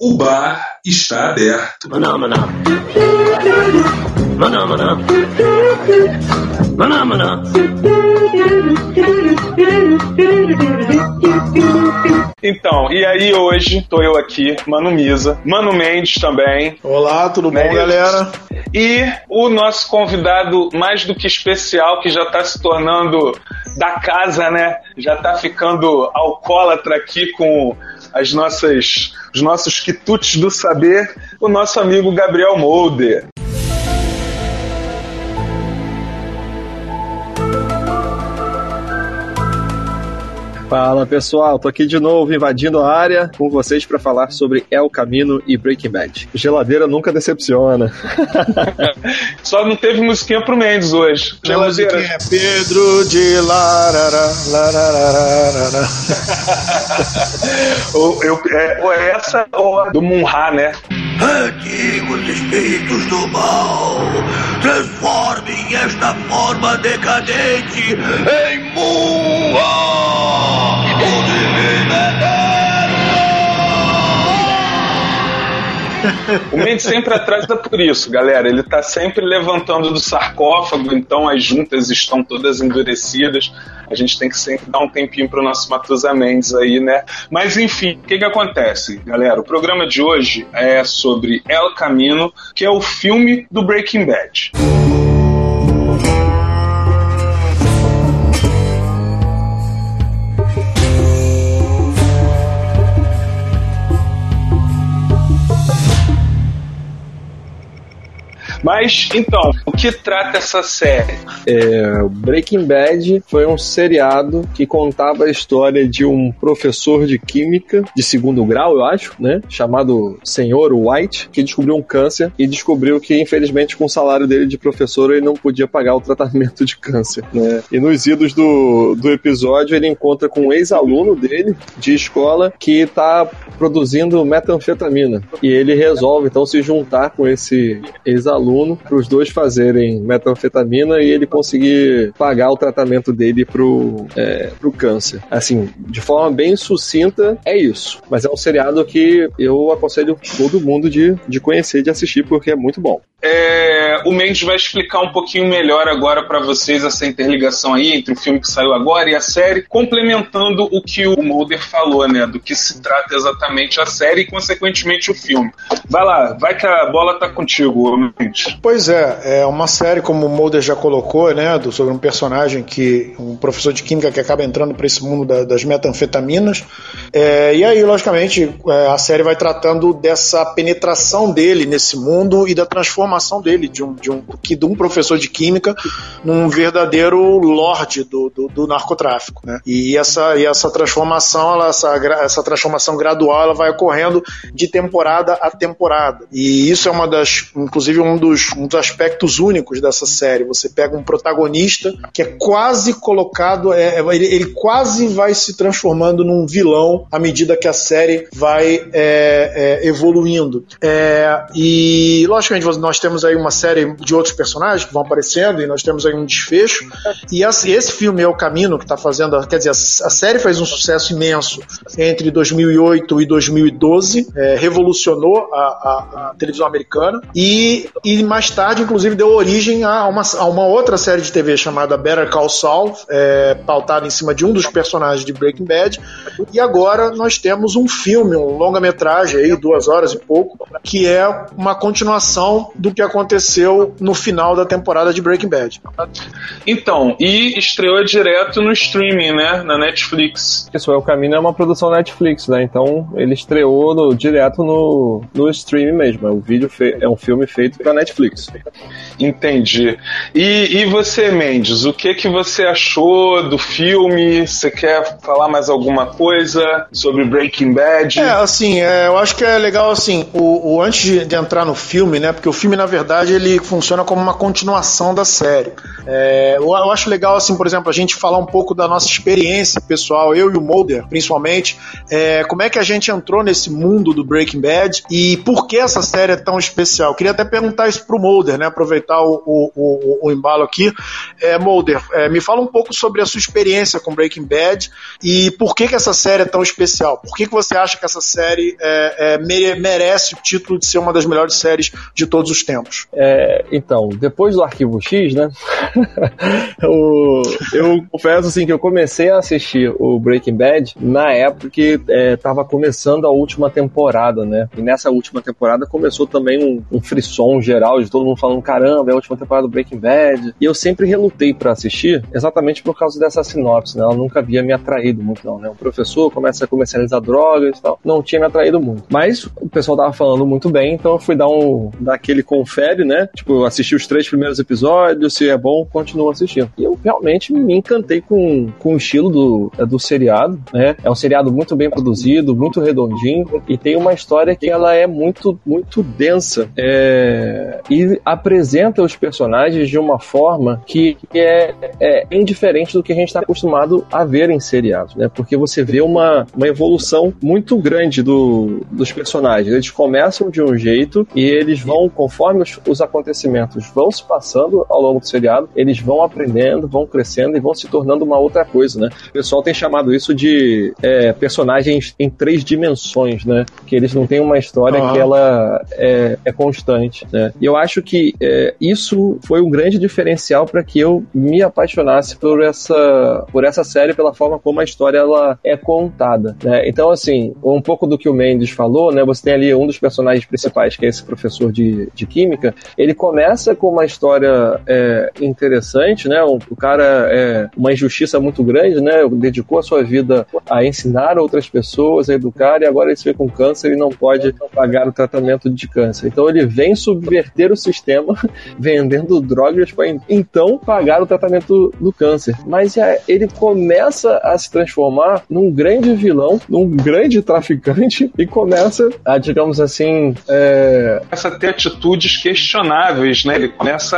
O bar está aberto. Maná, maná. Maná, maná. Maná, maná. Então, e aí hoje tô eu aqui, Mano Misa, Mano Mendes também. Olá, tudo bom, Né? galera? E o nosso convidado mais do que especial, que já tá se tornando da casa, né? Já tá ficando alcoólatra aqui com as nossas, os nossos quitutes do saber, o nosso amigo Gabriel Molder. Fala pessoal, tô aqui de novo invadindo a área com vocês para falar sobre El Camino e Breaking Bad. Geladeira nunca decepciona. Só não teve musiquinha pro Mendes hoje. Musiquinha é Pedro de Larara, larararara. Ou, eu, é, ou é essa ou a do Munha, né? Antigos espíritos do mal, transformem esta forma decadente em Mua! O Mendes sempre atrasa por isso, galera. Ele tá sempre levantando do sarcófago, então as juntas estão todas endurecidas. A gente tem que sempre dar um tempinho pro nosso Matusa Mendes aí, né? Mas enfim, o que que acontece, galera? O programa de hoje é sobre El Camino, que é o filme do Breaking Bad. Mas então, que trata essa série? É, Breaking Bad foi um seriado que contava a história de um professor de química de segundo grau, eu acho, né? Chamado Senhor White, que descobriu um câncer e descobriu que, infelizmente, com o salário dele de professor, ele não podia pagar o tratamento de câncer, né? E nos idos do, do episódio, ele encontra com um ex-aluno dele de escola que tá produzindo metanfetamina. E ele resolve, então, se juntar com esse ex-aluno para os dois fazerem metanfetamina e ele conseguir pagar o tratamento dele pro, é, pro câncer. Assim, de forma bem sucinta, é isso. Mas é um seriado que eu aconselho todo mundo de, de conhecer, de assistir, porque é muito bom. É, o Mendes vai explicar um pouquinho melhor agora para vocês essa interligação aí entre o filme que saiu agora e a série, complementando o que o Mulder falou, né? Do que se trata exatamente a série e, consequentemente, o filme. Vai lá, vai que a bola tá contigo, Mendes. Pois é, é uma série, como o Mulder já colocou, né, do- sobre um personagem que, um professor de química que acaba entrando para esse mundo da- das metanfetaminas. É, e aí, logicamente, é, a série vai tratando dessa penetração dele nesse mundo e da transformação dele de um, de um, de um professor de química num verdadeiro lorde do, do, do narcotráfico. Né? E, essa, e essa transformação, ela, essa, essa transformação gradual, ela vai ocorrendo de temporada a temporada. E isso é uma das, inclusive, um dos, um dos aspectos únicos dessa série. Você pega um protagonista que é quase colocado, é, é, ele, ele quase vai se transformando num vilão à medida que a série vai é, é, evoluindo. É, e, logicamente, nós temos aí uma série de outros personagens que vão aparecendo e nós temos aí um desfecho. E esse, esse filme é o caminho que está fazendo, quer dizer, a, a série fez um sucesso imenso entre 2008 e 2012, é, revolucionou a, a- a televisão americana e, e mais tarde, inclusive, deu origem a uma, a uma outra série de TV chamada Better Call Saul, é, pautada em cima de um dos personagens de Breaking Bad. E agora nós temos um filme, um longa-metragem aí, duas horas e pouco, que é uma continuação do que aconteceu no final da temporada de Breaking Bad. Então, e estreou direto no streaming, né? Na Netflix. Isso, El Camino é uma produção Netflix, né? Então ele estreou no- direto no, no stream mesmo. É um, vídeo fe- é um filme feito pra Netflix. Entendi. E, e você, Mendes, o que que você achou do filme? Você quer falar mais alguma coisa sobre Breaking Bad? É, assim, é, eu acho que é legal, assim, o, o antes de, de entrar no filme, né, porque o filme, na verdade, ele funciona como uma continuação da série. É, eu, eu acho legal, assim, por exemplo, a gente falar um pouco da nossa experiência pessoal, eu e o Mulder, principalmente, é, como é que a gente entrou nesse mundo do Breaking Bad e por que essa série é tão especial. Eu queria até perguntar isso pro Mulder, né? O, o, o, o embalo aqui. É, Mulder, é, me fala um pouco sobre a sua experiência com Breaking Bad e por que, que essa série é tão especial. Por que, que você acha que essa série é, é, merece o título de ser uma das melhores séries de todos os tempos? É, então, depois do Arquivo X, né? o, eu confesso assim que eu comecei a assistir o Breaking Bad na época que estava começando a última temporada, né? E nessa última temporada começou também um, um frisson geral de todo mundo falando: caramba, é a última temporada do Breaking Bad. E eu sempre relutei para assistir, exatamente por causa dessa sinopse, né? Ela nunca havia me atraído muito, não, né? O professor começa a comercializar drogas e tal. Não tinha me atraído muito. Mas o pessoal tava falando muito bem, então eu fui dar um. dar aquele confere, né? Tipo, assisti os três primeiros episódios, se é bom, continuo assistindo. E eu realmente me encantei com, com o estilo do, do seriado, né? É um seriado muito bem produzido, muito redondinho e tem uma história que ela é muito, muito densa é, e apresenta os personagens de uma forma que é, é indiferente do que a gente está acostumado a ver em seriados, né? Porque você vê uma, uma evolução muito grande do, dos personagens. Eles começam de um jeito e eles vão, conforme os, os acontecimentos vão se passando ao longo do seriado, eles vão aprendendo, vão crescendo e vão se tornando uma outra coisa, né? O pessoal tem chamado isso de é, personagens em três dimensões, né? Que eles não têm uma história uhum. que ela é, é, constante, né? E eu acho que é, isso foi um grande diferencial para que eu me apaixonasse por essa, por essa série, pela forma como a história ela é contada, né? Então, assim, um pouco do que o Mendes falou, né? Você tem ali um dos personagens principais, que é esse professor de, de química, ele começa com uma história é, interessante, né? O, o cara é uma injustiça muito grande, né? Dedicou a sua vida a ensinar outras pessoas, a educar, e agora ele se vê com câncer e não pode pagar o tratamento de câncer. Então ele vem subverter o sistema vendendo drogas para então pagar o tratamento do câncer. Mas é, ele começa a se transformar num grande vilão, num grande traficante e começa a, digamos assim, é... começa a ter atitudes questionáveis, né? Ele começa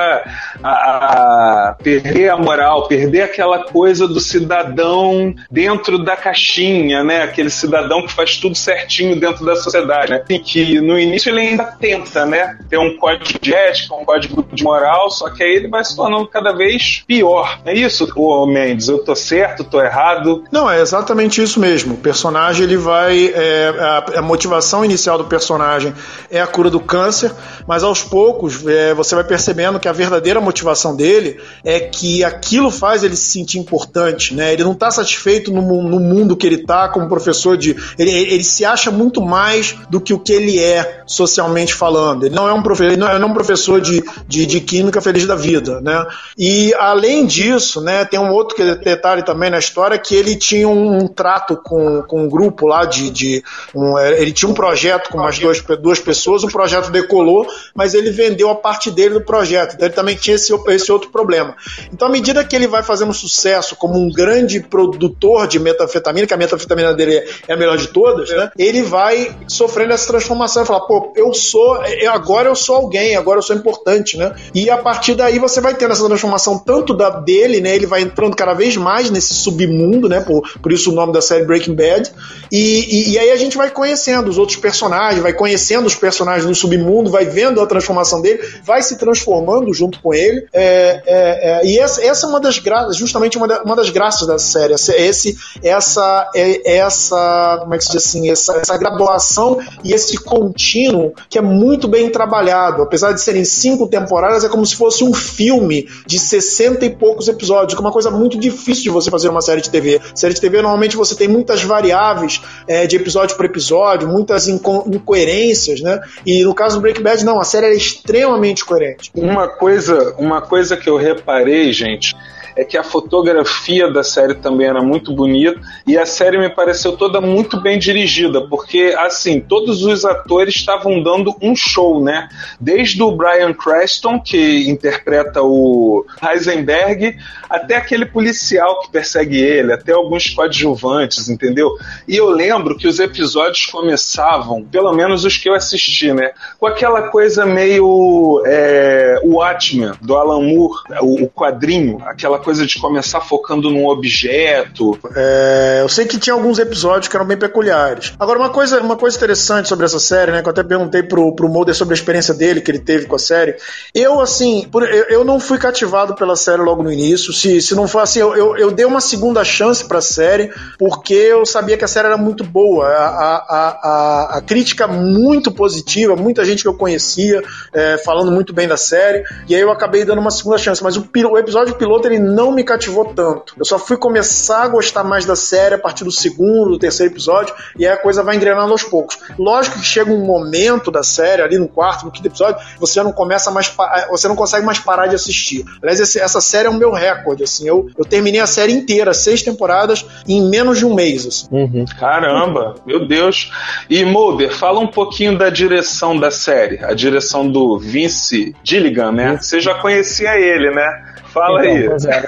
a, a perder a moral, perder aquela coisa do cidadão dentro da caixinha, né? Aquele cidadão que faz tudo certinho dentro da sociedade, né? E que no início ele ainda tenta, né? Ter um código de ética, um código de moral, só que aí ele vai se tornando cada vez pior. É isso, ô Mendes? Eu tô certo, tô errado? Não, é exatamente isso mesmo. O personagem ele vai. É, a, a, motivação inicial do personagem é a cura do câncer, mas aos poucos é, você vai percebendo que a verdadeira motivação dele é que aquilo faz ele se sentir importante, né? Ele não está satisfeito no, no, mundo que ele está como professor de. Ele, ele, se acha muito mais do que o que ele é socialmente falando. Ele não é um, profe, ele não é um professor de, de, de química feliz da vida, né? E além disso, né, tem um outro detalhe também na história que ele tinha um, um trato com, com um grupo lá de. de um, é, ele tinha um projeto com umas duas, duas pessoas, o projeto decolou, mas ele vendeu a parte dele do projeto. Então ele também tinha esse, esse outro problema. Então, à medida que ele vai fazendo sucesso como um grande produtor de metanfetamina, que a metanfetamina dele é a melhor de todas, né? Ele vai sofrendo essa transformação falar, pô, eu sou, eu, agora eu sou alguém, agora eu sou importante, né? E a partir daí você vai tendo essa transformação tanto da dele, né? Ele vai entrando cada vez mais nesse submundo, né? Por, por isso o nome da série Breaking Bad. E, e, e aí a gente vai conhecendo os outros personagens, vai conhecendo os personagens do submundo, vai vendo a transformação dele, vai se transformando junto com ele. É, é, é, e essa, essa, é uma das graças, justamente uma, da, uma das graças da série. Esse, essa, é, essa, como é que se diz assim, essa, essa graduação e esse contínuo que é muito bem trabalhado. Apesar de serem cinco temporadas, é como se fosse um filme de 60 e poucos episódios, que é uma coisa muito difícil de você fazer uma série de TV. Série de TV, normalmente, você tem muitas variáveis é, de episódio por episódio, muitas inco incoerências, né? E no caso do Breaking Bad, não, a série é extremamente coerente. Uma coisa, uma coisa que eu reparei, gente, é que a fotografia da série também era muito bonita e a série me pareceu toda muito bem dirigida, porque assim, todos os atores estavam dando um show, né? Desde o Brian Creston, que interpreta o Heisenberg, até aquele policial que persegue ele, até alguns coadjuvantes, entendeu? E eu lembro que os episódios começavam, pelo menos os que eu assisti, né? Com aquela coisa meio é, Watchmen, do Alan Moore, o, o quadrinho, aquela coisa de começar focando num objeto. É, eu sei que tinha alguns episódios que eram bem peculiares. Agora, uma coisa, uma coisa interessante sobre essa série, né? Que eu até perguntei pro, pro Mulder sobre a experiência dele, que ele teve com a série. Eu, assim, por, eu, eu, não fui cativado pela série logo no início. Se, se não for assim, eu, eu, eu dei uma segunda chance pra série, porque eu sabia que a série era muito boa. A, a, a, a crítica muito positiva, muita gente que eu conhecia é, falando muito bem da série, e aí eu acabei dando uma segunda chance. Mas o, o episódio piloto ele não me cativou tanto. Eu só fui começar a gostar mais da série a partir do segundo, do terceiro episódio, e aí a coisa vai engrenando aos poucos. Lógico que chega um momento da série, ali no quarto, no quinto episódio, você não começa mais, você não consegue mais parar de assistir. Aliás, esse, essa série é o meu recorde, assim, eu, eu terminei a série inteira, seis temporadas, em menos de um mês, assim. Uhum. Caramba, meu Deus. E Mulder, fala um pouquinho da direção da série, a direção do Vince Gilligan, né? Você já conhecia ele, né? Fala então, aí. Pois é.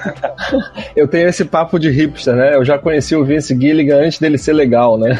Eu tenho esse papo de hipster, né? Eu já conheci o Vince Gilligan antes dele ser legal, né?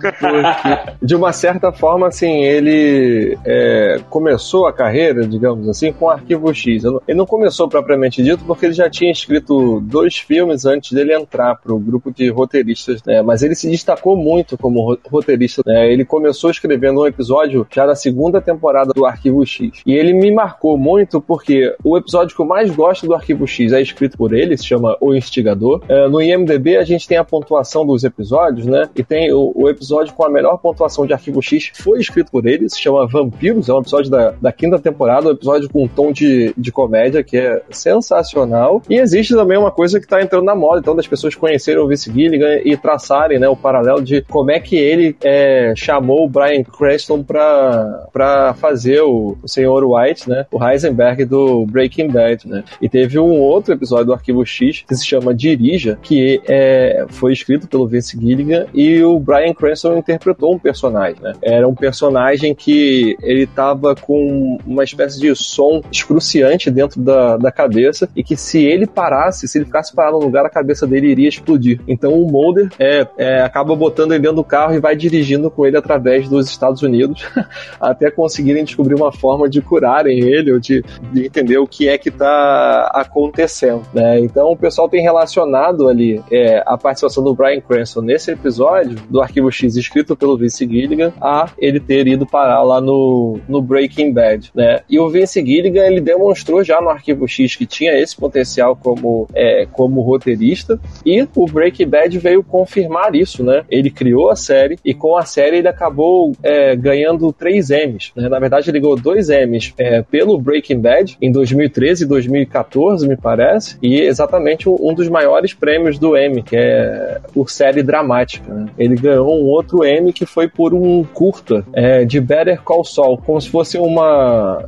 Porque, de uma certa forma, assim, ele é, começou a carreira, digamos assim, com Arquivo X. Ele não começou propriamente dito porque ele já tinha escrito dois filmes antes dele entrar para o grupo de roteiristas, né? Mas ele se destacou muito como roteirista. Né? Ele começou escrevendo um episódio já da segunda temporada do Arquivo X. E ele me marcou muito porque o episódio que eu mais gosto do Arquivo X é escrito por ele, se chama O Instigador. É, no IMDB a gente tem a pontuação dos episódios, né? E tem o, o, episódio com a melhor pontuação de Arquivo X foi escrito por ele, se chama Vampiros, é um episódio da, da quinta temporada, um episódio com um tom de, de comédia que é sensacional. E existe também uma coisa que está entrando na moda, então das pessoas conhecerem o Vince Gilligan e traçarem né, o paralelo de como é que ele é, chamou o Brian Cranston para fazer o, o Senhor White, né? O Heisenberg do Breaking Bad, né? E teve um outro episódio do Arquivo X que se chama Dirija, que é, foi escrito pelo Vince Gilligan e o Brian Cranston interpretou um personagem, né? Era um personagem que ele tava com uma espécie de som excruciante dentro da, da cabeça e que se ele parasse, se ele ficasse parado no lugar, a cabeça dele iria explodir. Então o Mulder é, é, acaba botando ele dentro do carro e vai dirigindo com ele através dos Estados Unidos até conseguirem descobrir uma forma de curarem ele ou de, de entender o que é que tá acontecendo, né? Então o pessoal tem relacionado ali é, a participação do Brian Cranston nesse episódio do Arquivo X escrito pelo Vince Gilligan a ele ter ido parar lá no, no Breaking Bad, né? E o Vince Gilligan ele demonstrou já no Arquivo X que tinha esse potencial como é, como roteirista e o Breaking Bad veio confirmar isso, né? Ele criou a série e com a série ele acabou é, ganhando três M's, né? Na verdade ele ganhou dois M's é, pelo Breaking Bad em 2013 e 2014 2014, me parece, e exatamente um dos maiores prêmios do Emmy, que é por série dramática. Né? Ele ganhou um outro Emmy que foi por um curta é, de Better Call Saul, como se fosse uma,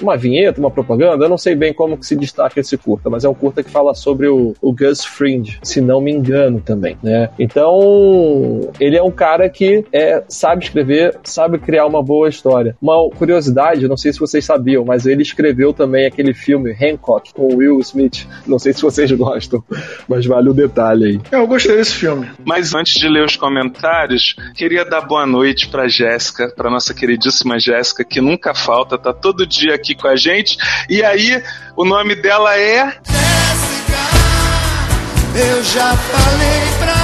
uma vinheta, uma propaganda. Eu não sei bem como que se destaca esse curta, mas é um curta que fala sobre o, o Gus Fring, se não me engano também. Né? Então, ele é um cara que é, sabe escrever, sabe criar uma boa história. Uma curiosidade, não sei se vocês sabiam, mas ele escreveu também aquele filme Hancock com Will Smith. Não sei se vocês gostam, mas vale o detalhe aí. Eu gostei desse filme. Mas antes de ler os comentários, queria dar boa noite pra Jéssica, pra nossa queridíssima Jéssica, que nunca falta, tá todo dia aqui com a gente. E aí, o nome dela é. Jéssica, eu já falei pra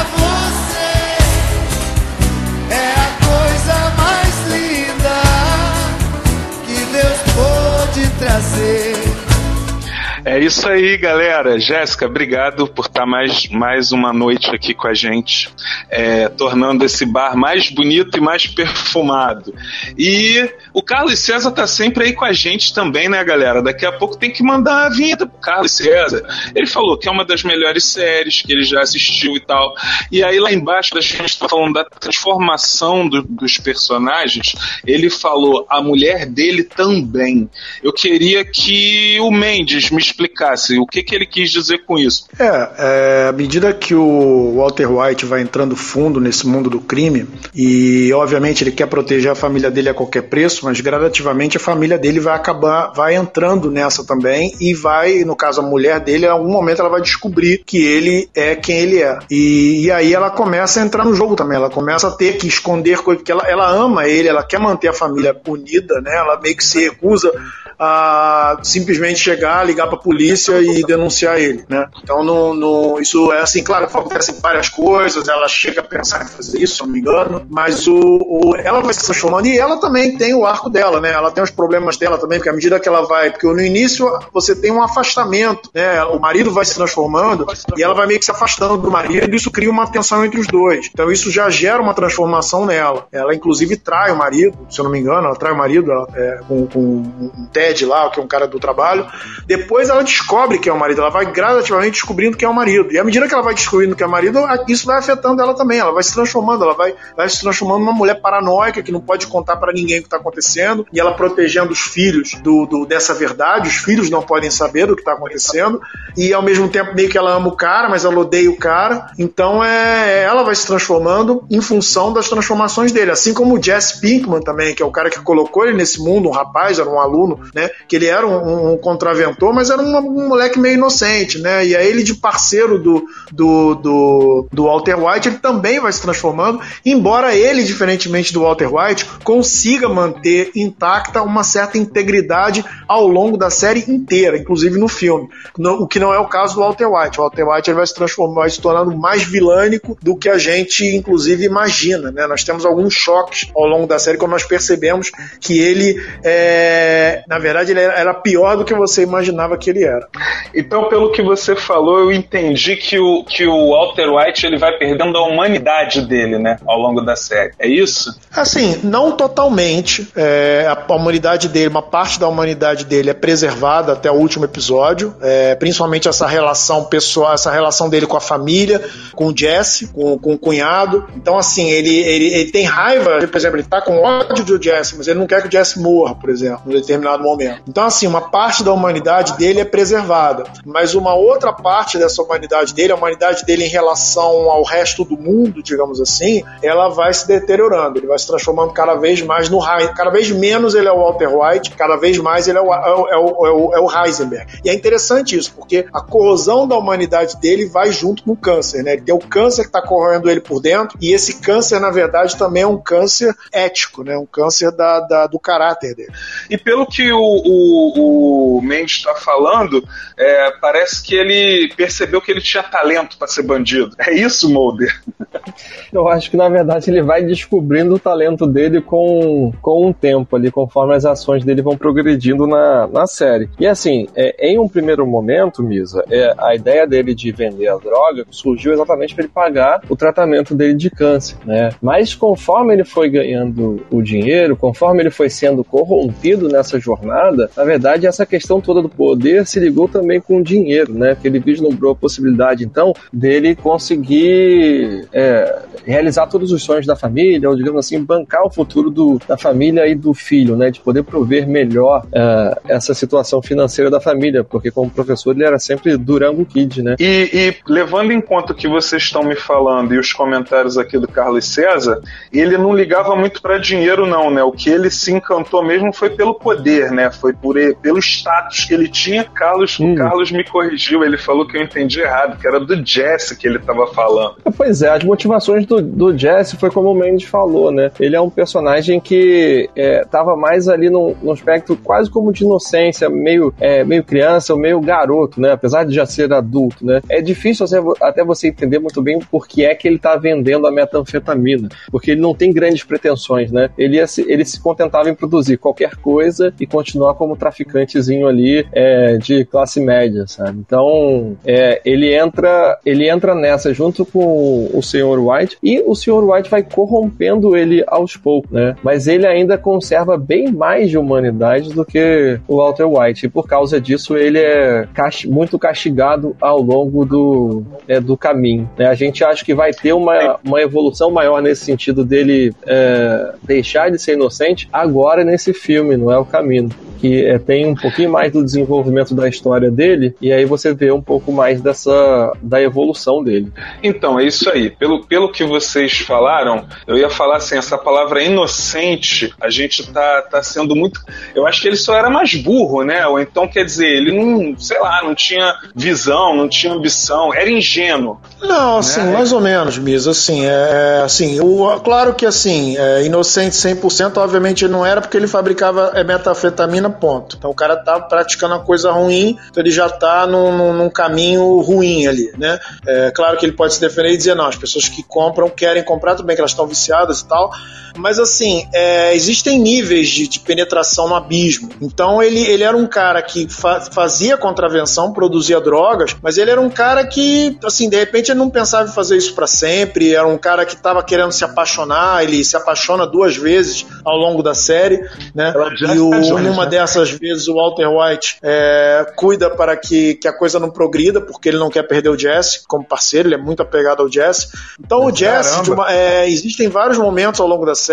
É isso aí, galera. Jéssica, obrigado por estar mais, mais uma noite aqui com a gente, é, tornando esse bar mais bonito e mais perfumado. E o Carlos César tá sempre aí com a gente também, né, galera? Daqui a pouco tem que mandar a vinheta pro Carlos César. Ele falou que é uma das melhores séries que ele já assistiu e tal. E aí lá embaixo, a gente tá falando da transformação do, dos personagens, ele falou a mulher dele também. Eu queria que o Mendes me explicasse o que, que ele quis dizer com isso. É, é, à medida que o Walter White vai entrando fundo nesse mundo do crime, e obviamente ele quer proteger a família dele a qualquer preço, mas gradativamente a família dele vai acabar, vai entrando nessa também, e vai, no caso a mulher dele, em algum momento ela vai descobrir que ele é quem ele é. E, e aí ela começa a entrar no jogo também, ela começa a ter que esconder coisas, porque ela, ela ama ele, ela quer manter a família unida, né? Ela meio que se recusa a simplesmente chegar, ligar para a polícia e denunciar ele, né? Então, no, no, isso é assim, claro, acontecem várias coisas, ela chega a pensar em fazer isso, se não me engano, mas o, o, ela vai se transformando e ela também tem o arco dela, né? Ela tem os problemas dela também, porque à medida que ela vai, porque no início você tem um afastamento, né? O marido vai se transformando e ela vai meio que se afastando do marido, e isso cria uma tensão entre os dois. Então isso já gera uma transformação nela. Ela inclusive trai o marido, se eu não me engano, ela trai o marido ela, é, com, com um Ted lá, que é um cara do trabalho. Depois ela descobre que é o marido, ela vai gradativamente descobrindo que é o marido. E à medida que ela vai descobrindo que é o marido, isso vai afetando ela também. Ela vai se transformando, ela vai, vai se transformando numa mulher paranoica que não pode contar para ninguém o que está acontecendo. E ela protegendo os filhos do, do, dessa verdade. Os filhos não podem saber do que está acontecendo. E ao mesmo tempo, meio que ela ama o cara, mas ela odeia o cara. Então é, ela vai se transformando em função das transformações dele. Assim como o Jesse Pinkman também, que é o cara que colocou ele nesse mundo, um rapaz, era um aluno, né? Que ele era um, um contraventor, mas era um, um, moleque meio inocente, né? E aí ele de parceiro do, do, do, do Walter White, ele também vai se transformando, embora ele, diferentemente do Walter White, consiga manter intacta uma certa integridade ao longo da série inteira, inclusive no filme. No, o que não é o caso do Walter White. O Walter White ele vai se transformar, vai se tornando mais vilânico do que a gente, inclusive, imagina, né? Nós temos alguns choques ao longo da série quando nós percebemos que ele, é, na verdade, ele era pior do que você imaginava que ele era. Então, pelo que você falou, eu entendi que o, que o Walter White ele vai perdendo a humanidade dele, né, ao longo da série. É isso? Assim, não totalmente. É, a humanidade dele, uma parte da humanidade dele é preservada até o último episódio, é, principalmente essa relação pessoal, essa relação dele com a família, com o Jesse, com, com o cunhado. Então, assim, ele, ele, ele tem raiva, por exemplo, ele tá com ódio do Jesse, mas ele não quer que o Jesse morra, por exemplo, em determinado momento. Então, assim, uma parte da humanidade dele é preservada, mas uma outra parte dessa humanidade dele, a humanidade dele em relação ao resto do mundo, digamos assim, ela vai se deteriorando, ele vai se transformando cada vez mais no cada vez menos ele é o Walter White, cada vez mais ele é o, é o, é o, é o Heisenberg. E é interessante isso, porque a corrosão da humanidade dele vai junto com o câncer, né? Ele tem o câncer que está corroendo ele por dentro, e esse câncer, na verdade, também é um câncer ético, né? Um câncer da, da do caráter dele. E pelo que o, o, o Mendes está falando, é, parece que ele percebeu que ele tinha talento para ser bandido. É isso, Mulder? Eu acho que na verdade ele vai descobrindo o talento dele com, com o tempo ali, conforme as ações dele vão progredindo na, na série. E assim, é, em um primeiro momento, Misa, é, a ideia dele de vender a droga surgiu exatamente para ele pagar o tratamento dele de câncer, né? Mas conforme ele foi ganhando o dinheiro, conforme ele foi sendo corrompido nessa jornada, na verdade essa questão toda do poder se ligou também com o dinheiro, né? Que ele vislumbrou a possibilidade então dele conseguir é, realizar todos os sonhos da família, ou digamos assim, bancar o futuro do, da família e do filho, né? De poder prover melhor uh, essa situação financeira da família, porque como professor ele era sempre Durango Kid, né? E, e levando em conta o que vocês estão me falando e os comentários aqui do Carlos César, ele não ligava muito para dinheiro não, né? O que ele se encantou mesmo foi pelo poder, né? Foi por pelo status que ele tinha. Carlos, hum. Carlos me corrigiu, ele falou que eu entendi errado, que era do Jesse que ele estava falando. Pois é, as motivações do, do Jesse foi como o Mendes falou, né? Ele é um personagem que estava é, mais ali num, num, aspecto quase como de inocência, meio, é, meio criança, meio garoto, né? Apesar de já ser adulto, né? É difícil até você entender muito bem por que é que ele está vendendo a metanfetamina, porque ele não tem grandes pretensões, né? Ele, ele se contentava em produzir qualquer coisa e continuar como traficantezinho ali é, de classe média, sabe? Então, é, ele entra ele entra nessa junto com o Sr. White e o Sr. White vai corrompendo ele aos poucos, né? Mas ele ainda conserva bem mais de humanidade do que o Walter White e por causa disso ele é muito castigado ao longo do, é, do caminho. Né? A gente acha que vai ter uma, uma evolução maior nesse sentido dele é, deixar de ser inocente agora nesse filme, não é o caminho que é, tem um pouquinho mais do desenvolvimento da história dele, e aí você vê um pouco mais dessa da evolução dele. Então, é isso aí. Pelo, pelo que vocês falaram, eu ia falar assim, essa palavra inocente, a gente tá, tá sendo muito. Eu acho que ele só era mais burro, né? Ou então, quer dizer, ele não, sei lá, não tinha visão, não tinha ambição, era ingênuo. Não, assim, né? mais ou menos, Misa, assim, é, assim, o, claro que assim, é, inocente 100%, obviamente não era porque ele fabricava é, metafetamina metanfetamina, ponto. Então o cara tá praticando uma coisa ruim, então ele já tá num, num, num caminho ruim ali, né? É, claro que ele pode se defender e dizer, não, as pessoas que compram querem comprar, tudo bem que elas estão viciadas e tal, mas assim, é, existem níveis de, de, penetração no abismo. Então ele, ele era um cara que fa fazia contravenção, produzia drogas, mas ele era um cara que, assim, de repente ele não pensava em fazer isso para sempre, era um cara que estava querendo se apaixonar, ele se apaixona duas vezes ao longo da série, né? E o, numa né? dessas vezes o Walter White é, cuida para que, que a coisa não progrida, porque ele não quer perder o Jesse como parceiro, ele é muito apegado ao Jesse. Então o Jesse, uma, é, existem vários momentos ao longo da série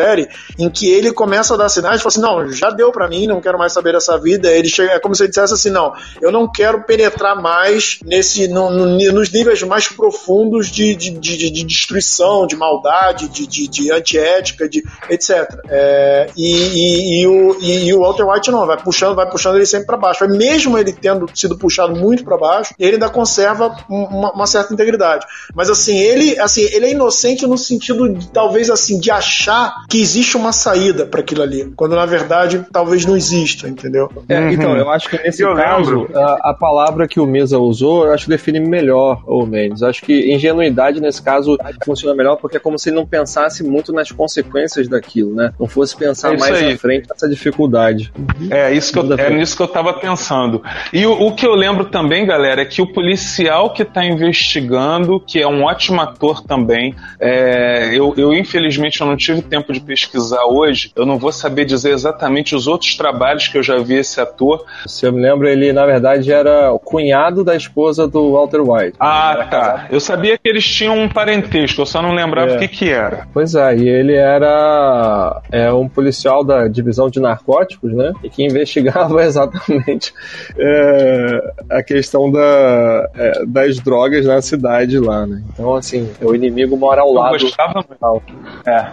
em que ele começa a dar sinais e fala assim: não, já deu para mim, não quero mais saber dessa vida. Ele chega, é como se ele dissesse assim: não, eu não quero penetrar mais nesse, no, no, nos níveis mais profundos de, de, de, de destruição, de maldade, de, de, de antiética, de, etc. É, e, e, e, o, e, o Walter White não, vai puxando, vai puxando ele sempre para baixo. Mesmo ele tendo sido puxado muito para baixo, ele ainda conserva uma, uma, certa integridade. Mas assim, ele, assim, ele é inocente no sentido de, talvez assim de achar que existe uma saída para aquilo ali, quando na verdade talvez não exista, entendeu? É, uhum. Então, eu acho que nesse eu caso a, a, palavra que o Mesa usou, eu acho que define melhor o Mendes. Acho que ingenuidade nesse caso funciona melhor porque é como se ele não pensasse muito nas consequências daquilo, né? Não fosse pensar é mais aí. à frente nessa dificuldade. É isso que eu, é nisso que eu tava pensando. E o, o, que eu lembro também, galera, é que o policial que tá investigando, que é um ótimo ator também, é, eu, eu infelizmente eu não tive tempo de pesquisar hoje, eu não vou saber dizer exatamente os outros trabalhos que eu já vi esse ator. Se eu me lembro, ele na verdade era o cunhado da esposa do Walter White. Ah, tá. Eu sabia que eles tinham um parentesco, eu só não lembrava é. o que que era. Pois é, e ele era é, um policial da divisão de narcóticos, né? E que investigava exatamente é, a questão da, é, das drogas na cidade lá, né? Então, assim, o inimigo mora ao eu lado. Gostava... É.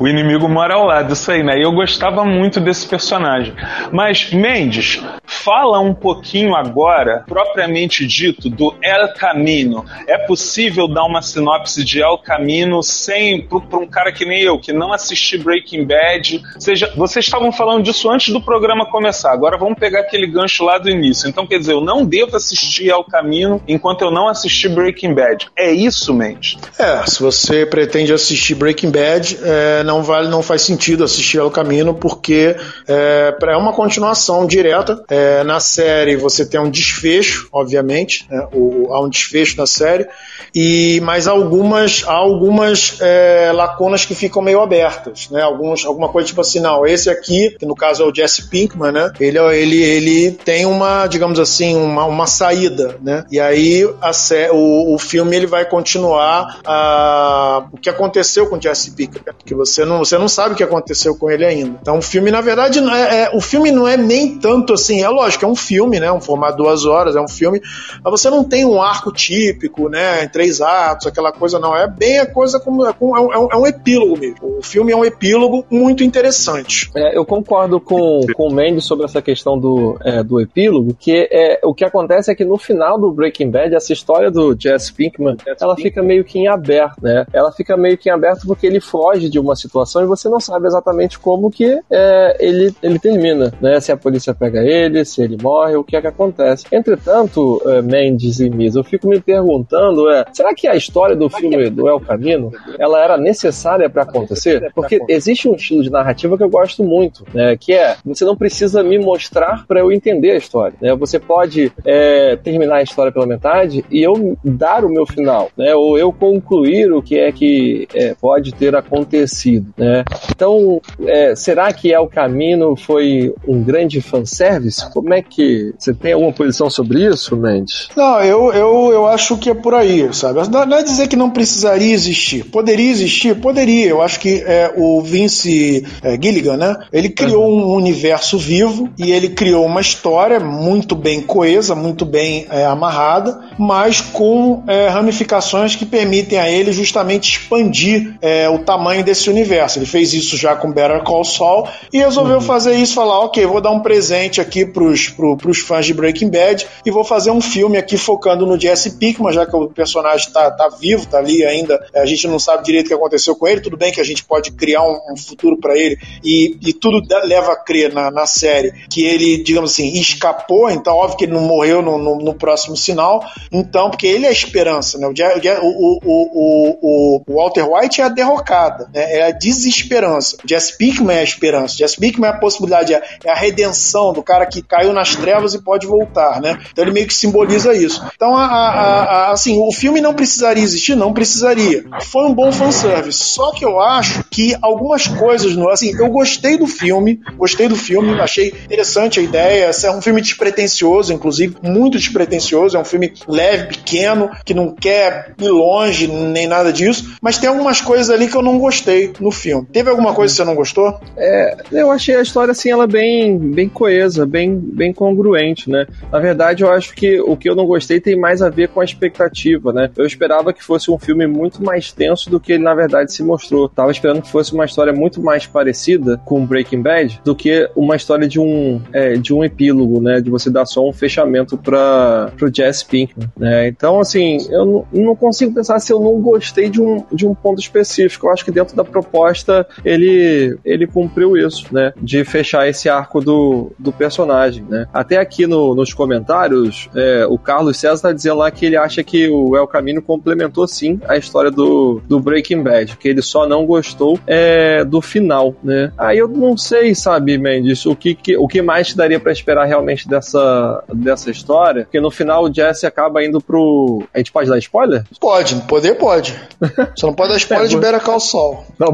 O inimigo mora ao lado, isso aí, né? E eu gostava muito desse personagem. Mas, Mendes, fala um pouquinho agora, propriamente dito, do El Camino. É possível dar uma sinopse de El Camino sem para um cara que nem eu, que não assisti Breaking Bad? Seja, vocês estavam falando disso antes do programa começar. Agora vamos pegar aquele gancho lá do início. Então, quer dizer, eu não devo assistir El Camino enquanto eu não assisti Breaking Bad. É isso, Mendes? É, se você pretende assistir Breaking Bad, é, não vale, não faz sentido assistir El Camino, porque é, é uma continuação direta. É, na série você tem um desfecho, obviamente, né, o, há um desfecho na série, e mas algumas há algumas é, lacunas que ficam meio abertas, né? Alguns, alguma coisa tipo assim, não, esse aqui, que no caso é o Jesse Pinkman, né? Ele, ele, ele tem uma, digamos assim, uma, uma saída, né? E aí a, o, o filme ele vai continuar a, o que aconteceu com o Jesse Pinkman, porque você não, você não sabe o que aconteceu com ele ainda. Então o filme, na verdade, é, é o filme não é nem tanto assim, é lógico, é um filme, né? Um formato de duas horas, é um filme, mas você não tem um arco típico, né? Em três atos, aquela coisa, não. É bem a coisa como. É, é, um, é um epílogo mesmo. O filme é um epílogo muito interessante. É, eu concordo com, com o Mendes sobre essa questão do, é, do epílogo, que é, o que acontece é que no final do Breaking Bad, essa história do Jesse Pinkman, ela fica meio que em aberto, né? Ela fica meio que em aberto porque ele foge de uma situação e você não sabe exatamente como que é, ele, ele termina, né? Se a polícia pega ele, se ele morre, o que é que acontece. Entretanto, é, Mendes e Misa, eu fico me perguntando, é, será que a história do filme do El Camino, ela era necessária para acontecer? Porque existe um estilo de narrativa que eu gosto muito, né? Que é, você não precisa me mostrar para eu entender a história, né? Você pode é, terminar a história pela metade e eu dar o meu final, né? Ou eu concluir o que é que é, pode ter acontecido, né? Então, é, será que El Camino foi um grande fanservice? Como é que você tem alguma posição sobre isso, Mendes? Não, eu, eu, eu acho que é por aí, sabe? Não é dizer que não precisaria existir. Poderia existir? Poderia. Eu acho que é, o Vince é, Gilligan, né? Ele criou uhum. um universo vivo e ele criou uma história muito bem coesa, muito bem é, amarrada, mas com é, ramificações que permitem a ele justamente expandir é, o tamanho desse universo. Ele fez isso já com Better Call Saul e resolveu uhum. fazer isso, falar, ok, vou dar um presente aqui pros, pro, pros fãs de Breaking Bad e vou fazer um filme aqui focando no Jesse Pinkman, já que o personagem tá, tá vivo, tá ali ainda, a gente não sabe direito o que aconteceu com ele, tudo bem que a gente pode criar um, um futuro para ele e, e, tudo leva a crer na, na, série que ele, digamos assim, escapou, então óbvio que ele não morreu no, no, no próximo sinal, então, porque ele é a esperança, né? O, o, o, o, Walter White é a derrocada, né? É a desesperança. O Jesse Pinkman é a esperança. O Jesse Pinkman é a possibilidade, é, é a redenção do cara que caiu nas trevas e pode voltar, né? Então ele meio que simboliza isso. Então, a, a, a, assim, o filme não precisaria existir? Não precisaria. Foi um bom fanservice. Só que eu acho que algumas coisas, assim, eu gostei do filme, gostei do filme, achei interessante a ideia. É um filme despretensioso, inclusive, muito despretensioso. É um filme leve, pequeno, que não quer ir longe, nem nada disso. Mas tem algumas coisas ali que eu não gostei no filme. Teve alguma coisa que você não gostou? É, eu achei a história, assim, ela bem, bem coesa, bem, bem congruente, né? Na verdade, eu acho que o que eu não gostei tem mais a ver com a expectativa, né? Eu esperava que fosse um filme muito mais tenso do que ele, na verdade, se mostrou. Tava esperando que fosse uma história muito mais parecida com Breaking Bad do que uma história de um, é, de um epílogo, né? De você dar só um fechamento para pro Jesse Pinkman, né? Então, assim, eu não, não, consigo pensar se eu não gostei de um, de um ponto específico. Eu acho que dentro da proposta ele, ele cumpriu isso, né? De fechar esse arco do, do personagem, né? Até aqui no, nos comentários, é, o Carlos César tá dizendo lá que ele acha que o El Camino complementou sim a história do, do Breaking Bad, que ele só não gostou é, do final, né? Aí eu não sei, sabe, Mendes, o que, que o que mais daria para esperar realmente dessa, dessa história, porque no final o Jesse acaba indo pro... A gente pode dar spoiler? Pode, poder pode. Só não pode dar spoiler é, de Better Call Saul. Tá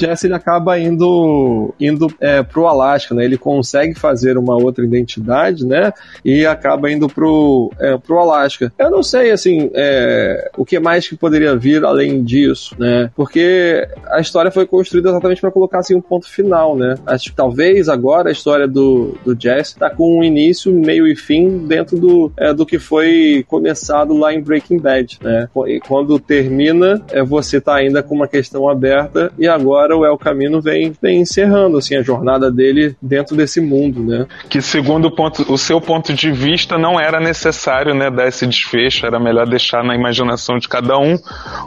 Jesse ele acaba indo, indo é, pro Alasca, né? Ele consegue fazer uma outra identidade, né? E acaba indo pro, é, pro Alasca. Eu não sei, assim, é, o que mais que poderia vir além disso, né? Porque a história foi construída exatamente para colocar assim um ponto final, né? Acho que talvez agora a história do, do Jesse tá com um início, meio e fim dentro do, é, do que foi começado lá em Breaking Bad, né? E quando termina, é, você tá ainda com uma questão aberta e agora o El Camino vem, vem encerrando assim a jornada dele dentro desse mundo, né? Que segundo o, ponto, o seu ponto de vista não era necessário, né, dar esse desfecho, era melhor deixar na imaginação de cada um.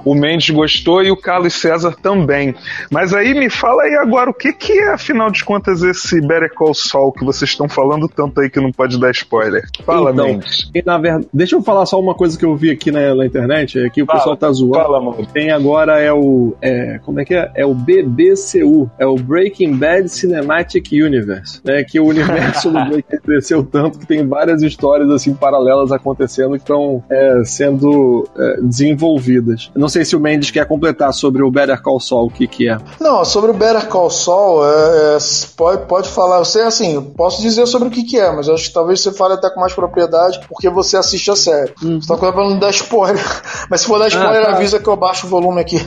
O Mendes gostou e o Carlos César também. Mas aí me fala aí agora o que que é, afinal de contas, esse Better Call Saul que vocês estão falando tanto aí que não pode dar spoiler. Fala, então, Mendes. E na verdade, deixa eu falar só uma coisa que eu vi aqui na, na internet, é que o fala, pessoal tá zoando. Fala, mano. Tem agora é o é, como é que é? É o BBCU, é o Breaking Bad Cinematic Universe, né? Que o universo do Breaking cresceu tanto que tem várias histórias assim paralelas acontecendo que estão é, sendo é, desenvolvidas. Não sei se o Mendes quer completar sobre o Better Call Saul, o que que é. Não, sobre o Better Call Saul, é, é pode, pode falar. Você, assim, posso dizer sobre o que que é, mas acho que talvez você fale até com mais propriedade, porque você assiste a série. Você tá com pra não dar spoiler. Mas se for dar ah, spoiler, ah, tá. avisa que eu baixo o volume aqui.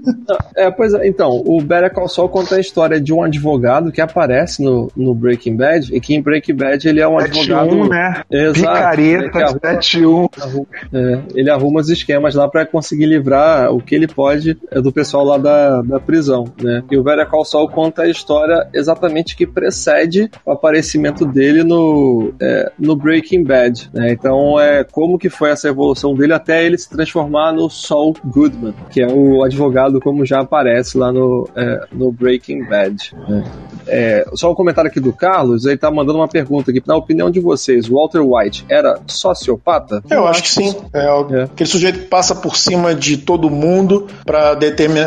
é, pois é, então, o Better Call Saul conta a história de um advogado que aparece no, no Breaking Bad, e que em Breaking Bad ele é um advogado... 1, né? Exato. Picareta, 7-1. É, ele arruma os esquemas lá para conseguir livrar o que ele pode é, do pessoal lá da, da prisão, né? E o Better Call Saul conta a história exatamente que precede o aparecimento dele no, é, no Breaking Bad, né? Então é como que foi essa evolução dele até ele se transformar no Saul Goodman, que é o advogado como já aparece lá no, é, no Breaking Bad. Né? É, só um comentário aqui do Carlos, ele tá mandando uma pergunta aqui. Na opinião de vocês, Walter White era sociopata? Eu acho que sim. É, é. aquele sujeito que passa por cima de todo mundo para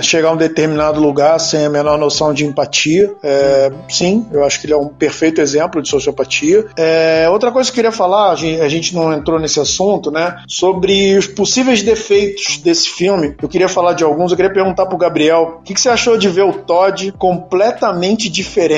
chegar a um determinado lugar sem a menor noção de empatia. É, sim, eu acho que ele é um perfeito exemplo de sociopatia. É, outra coisa que eu queria falar, a gente não entrou nesse assunto, né? Sobre os possíveis defeitos desse filme. Eu queria falar de alguns. Eu queria perguntar pro Gabriel o que, que você achou de ver o Todd completamente diferente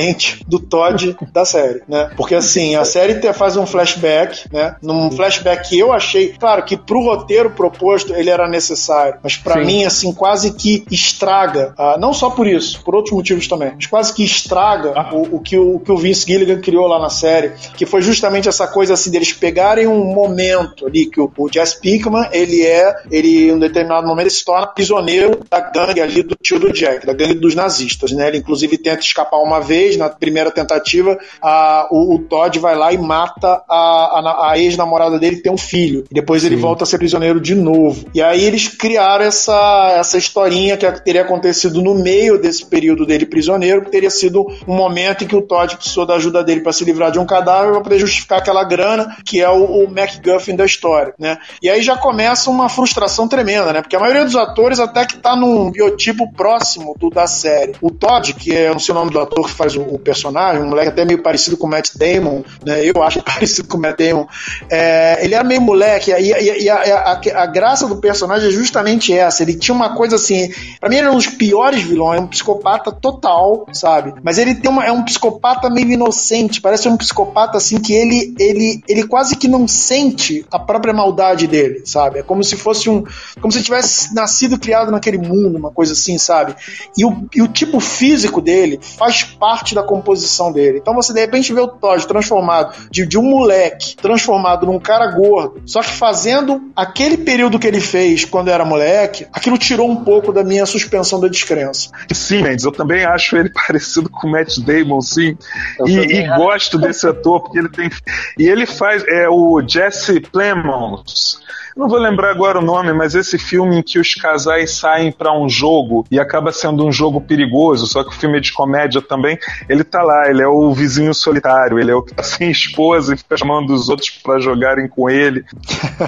do Todd da série, né? Porque assim, a série faz um flashback, né? Num flashback que eu achei, claro que pro roteiro proposto ele era necessário, mas para mim, assim, quase que estraga, ah, não só por isso, por outros motivos também, mas quase que estraga ah. o, o, que o, o que o Vince Gilligan criou lá na série, que foi justamente essa coisa assim deles pegarem um momento ali que o, o Jess Pinkman, ele é, ele em um determinado momento ele se torna prisioneiro da gangue ali do tio do Jack, da gangue dos nazistas, né? Ele inclusive tenta escapar uma vez vez, na primeira tentativa, a, o, o Todd vai lá e mata a, a, a ex-namorada dele que tem um filho. E depois ele volta a ser prisioneiro de novo. E aí eles criaram essa, essa historinha que teria acontecido no meio desse período dele prisioneiro, que teria sido um momento em que o Todd precisou da ajuda dele para se livrar de um cadáver para poder justificar aquela grana, que é o, o MacGuffin da história, né? E aí já começa uma frustração tremenda, né? Porque a maioria dos atores até que tá num biotipo próximo do da série. O Todd, que é, não sei o nome do ator que faz o, o personagem, um moleque até meio parecido com o Matt Damon, né? Eu acho parecido com o Matt Damon. É, ele é meio moleque, e, e, e a, a, a, graça do personagem é justamente essa. Ele tinha uma coisa assim. Pra mim, ele era um dos piores vilões, é um psicopata total, sabe? Mas ele tem uma, é um psicopata meio inocente, parece um psicopata assim que ele, ele, ele quase que não sente a própria maldade dele, sabe? É como se fosse um. Como se tivesse nascido criado naquele mundo, uma coisa assim, sabe? E o, e o tipo físico dele faz parte da composição dele. Então você de repente vê o Todd transformado de, de um moleque transformado num cara gordo, só que fazendo aquele período que ele fez quando era moleque, aquilo tirou um pouco da minha suspensão da descrença. Sim, Mendes, eu também acho ele parecido com o Matt Damon, sim. e, e gosto desse ator, porque ele tem. E ele faz. É o Jesse Plemons não vou lembrar agora o nome, mas esse filme em que os casais saem para um jogo e acaba sendo um jogo perigoso, só que o filme é de comédia também, ele tá lá, ele é o vizinho solitário, ele é o que tá sem esposa e fica chamando os outros para jogarem com ele.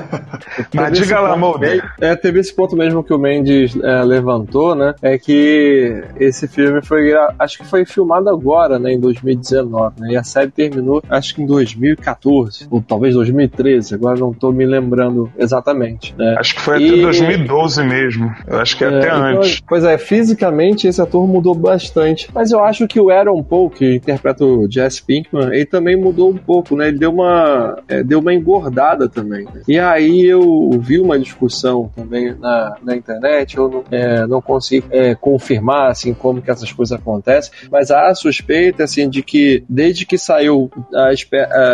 mas diga lá, Mulder. É, teve esse ponto mesmo que o Mendes é, levantou, né? É que esse filme foi, acho que foi filmado agora, né, em 2019, né? E a série terminou, acho que em 2014, ou talvez 2013, agora não tô me lembrando exatamente Exatamente. Né? Acho que foi até e... 2012 mesmo. Eu acho que é, até então, antes. Pois é, fisicamente esse ator mudou bastante. Mas eu acho que o Aaron Paul, que interpreta o Jesse Pinkman, ele também mudou um pouco, né? Ele deu uma, é, deu uma engordada também. Né? E aí eu vi uma discussão também na, na internet, eu não, é, não consigo é, confirmar assim como que essas coisas acontecem, mas há a suspeita assim de que desde que saiu a,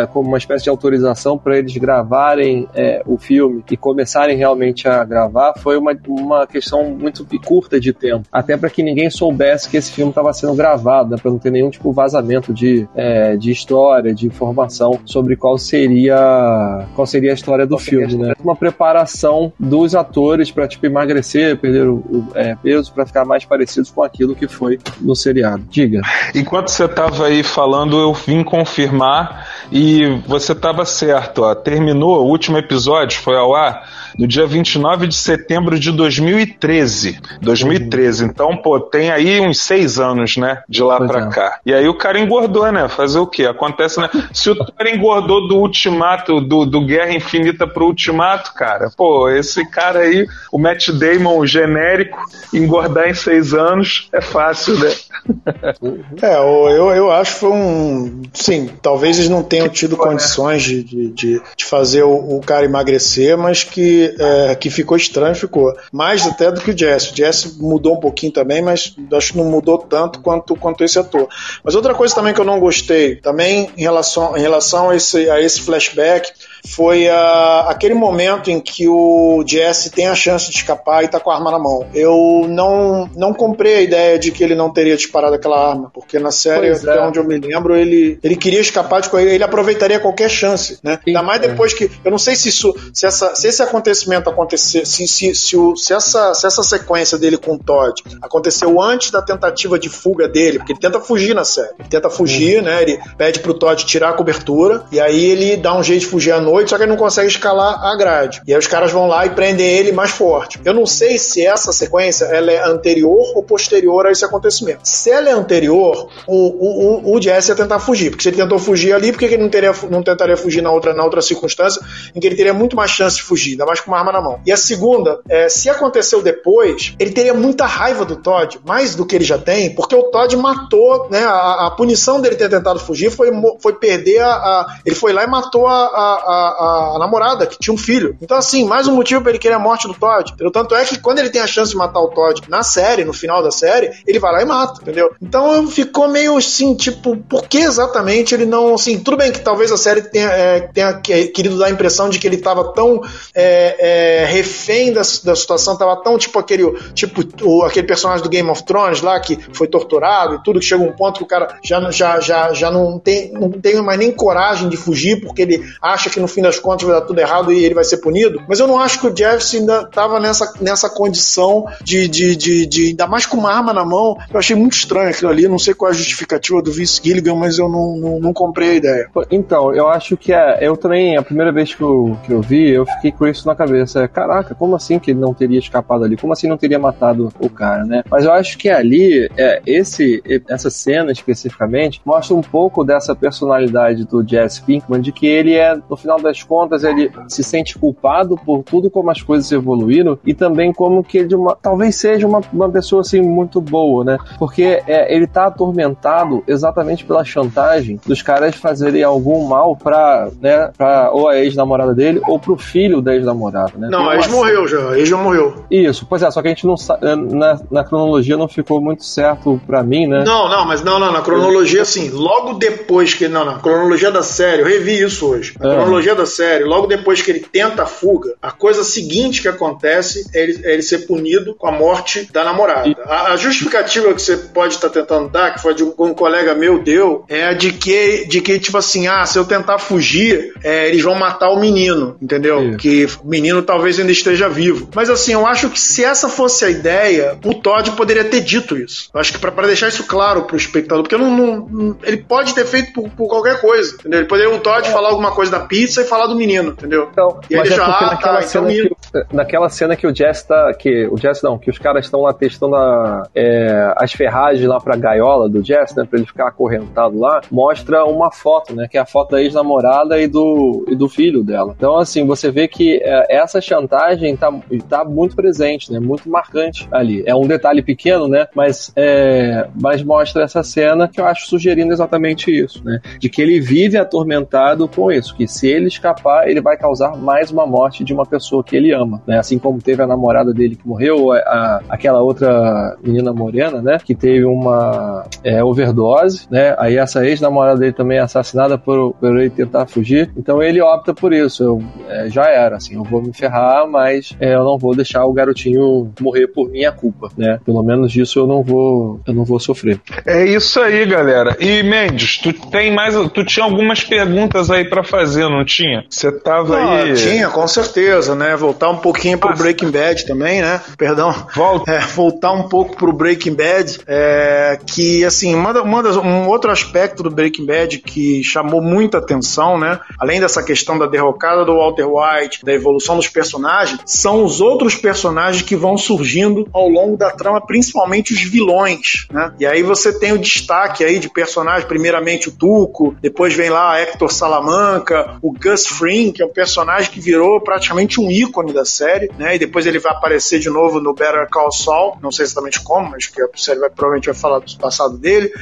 a, como uma espécie de autorização para eles gravarem é, o filme e começarem realmente a gravar foi uma, uma questão muito curta de tempo. Até para que ninguém soubesse que esse filme estava sendo gravado, né, para não ter nenhum tipo vazamento de, é, de história, de informação sobre qual seria qual seria a história do filme, né? Uma preparação dos atores para tipo emagrecer, perder o, o é, peso para ficar mais parecidos com aquilo que foi no seriado. Diga. Enquanto você estava aí falando, eu vim confirmar e você estava certo. Ó. Terminou o último episódio, foi ao ar ah no dia 29 de setembro de 2013. 2013. Uhum. Então, pô, tem aí uns seis anos, né? De lá pois pra é. cá. E aí o cara engordou, né? Fazer o quê? Acontece, né? Se o cara engordou do Ultimato, do, do Guerra Infinita pro Ultimato, cara, pô, esse cara aí, o Matt Damon, o genérico, engordar em seis anos é fácil, né? é, eu, eu acho que foi um. Sim, talvez eles não tenham tido né? condições de, de, de fazer o, o cara emagrecer, mas que é, que ficou estranho, ficou. Mais até do que o Jesse. O Jesse mudou um pouquinho também, mas acho que não mudou tanto quanto, quanto esse ator. Mas outra coisa também que eu não gostei, também em relação, em relação a, esse, a esse flashback, foi uh, aquele momento em que o Jesse tem a chance de escapar e tá com a arma na mão. Eu não, não comprei a ideia de que ele não teria disparado aquela arma, porque na série, é. até onde eu me lembro, ele, ele queria escapar de correr, ele aproveitaria qualquer chance, né? Sim, Ainda mais depois é. que. Eu não sei se isso. Se, essa, se esse acontecimento acontecer, se, se, se, o, se, essa, se essa sequência dele com o Todd aconteceu antes da tentativa de fuga dele, porque ele tenta fugir na série. Ele tenta fugir, uhum. né? Ele pede pro Todd tirar a cobertura, e aí ele dá um jeito de fugir à noite noite, só que ele não consegue escalar a grade. E aí os caras vão lá e prendem ele mais forte. Eu não sei se essa sequência ela é anterior ou posterior a esse acontecimento. Se ela é anterior, o, o, o Jesse ia tentar fugir. Porque se ele tentou fugir ali, por que ele não, teria, não tentaria fugir na outra, na outra circunstância em que ele teria muito mais chance de fugir, ainda mais com uma arma na mão? E a segunda, é, se aconteceu depois, ele teria muita raiva do Todd, mais do que ele já tem, porque o Todd matou, né? A, a punição dele ter tentado fugir foi, foi perder a, a, Ele foi lá e matou a, a a, a, namorada, que tinha um filho. Então, assim, mais um motivo para ele querer a morte do Todd. Entendeu? Tanto é que quando ele tem a chance de matar o Todd na série, no final da série, ele vai lá e mata, entendeu? Então ficou meio assim, tipo, por que exatamente ele não. Assim, tudo bem que talvez a série tenha, é, tenha querido dar a impressão de que ele tava tão é, é, refém da, da situação, tava tão tipo aquele, tipo, o, aquele personagem do Game of Thrones lá que foi torturado e tudo, que chega um ponto que o cara já, já, já, já não, tem, não tem mais nem coragem de fugir porque ele acha que no fim das contas vai dar tudo errado e ele vai ser punido. Mas eu não acho que o Jefferson ainda tava nessa, nessa condição de, de, de, de, ainda mais com uma arma na mão. Eu achei muito estranho aquilo ali. Não sei qual é a justificativa do Vince Gilligan, mas eu não, não, não comprei a ideia. Então, eu acho que é, eu também, a primeira vez que eu, que eu vi, eu fiquei com isso na cabeça. Caraca, como assim que ele não teria escapado ali? Como assim não teria matado o cara, né? Mas eu acho que ali, é, esse, essa cena especificamente, mostra um pouco dessa personalidade do Jesse Pinkman, de que ele é, no final das contas, ele se sente culpado por tudo como as coisas evoluíram e também como que ele uma, talvez seja uma, uma pessoa assim muito boa, né? Porque é, ele tá atormentado exatamente pela chantagem dos caras fazerem algum mal pra, né, pra ou a ex-namorada dele ou pro filho da ex-namorada, né? Não, a ex morreu já, a ex já morreu. Isso, pois é, só que a gente não é, na, na cronologia não ficou muito certo pra mim, né? Não, não, mas não, não, na cronologia assim, logo depois que, não, na cronologia da série, eu revi isso hoje, na é. Cronologia da série, logo depois que ele tenta a fuga, a coisa seguinte que acontece é ele, é ele ser punido com a morte da namorada. A, a justificativa que você pode estar tá tentando dar, que foi de um, um, colega meu deu, é a de que, de que, tipo assim, ah, se eu tentar fugir, é, eles vão matar o menino, entendeu? Que o menino talvez ainda esteja vivo. Mas assim, eu acho que se essa fosse a ideia, o Todd poderia ter dito isso. Eu acho que para deixar isso claro pro espectador, porque não, não, ele pode ter feito por, por qualquer coisa, entendeu? Ele poderia o Todd é. falar alguma coisa da pizza e falar do menino, entendeu? Então, e aí ele é já, ah, tá, então que, naquela cena que o Jess tá, que o Jess não, que os caras estão lá testando a, é, as ferragens lá pra gaiola do Jess, né, pra ele ficar acorrentado lá, mostra uma foto, né, que é a foto da ex-namorada e do, e do filho dela. Então, assim, você vê que é, essa chantagem tá, tá muito presente, né, muito marcante ali. É um detalhe pequeno, né, mas, é, mas mostra essa cena que eu acho sugerindo exatamente isso, né, de que ele vive atormentado com isso, que se ele escapar, ele vai causar mais uma morte de uma pessoa que ele ama, né, assim como teve a namorada dele que morreu, a, a, aquela outra menina morena, né? Que teve uma é, overdose, né? Aí essa ex-namorada dele também é assassinada por, por ele tentar fugir. Então ele opta por isso. Eu, é, já era, assim, eu vou me ferrar, mas é, eu não vou deixar o garotinho morrer por minha culpa, né? Pelo menos disso eu não vou, eu não vou sofrer. É isso aí, galera. E Mendes, tu tem mais, tu tinha algumas perguntas aí para fazer, não tinha? Você tava não, aí. Tinha, com certeza, né? Voltar um pouquinho pro Breaking Bad também, né? Perdão. Volta. É, voltar um pouco pro Breaking Bad, é, que assim, uma, uma das, um outro aspecto do Breaking Bad que chamou muita atenção, né? Além dessa questão da derrocada do Walter White, da evolução dos personagens, são os outros personagens que vão surgindo ao longo da trama, principalmente os vilões, né? E aí você tem o destaque aí de personagens, primeiramente o Tuco, depois vem lá Hector Salamanca, o Gus Fring, que é um personagem que virou praticamente um ícone da série, né? E depois ele vai aparecer de novo no Better Call Saul, não sei exatamente como, mas que a série vai, provavelmente vai falar do passado dele,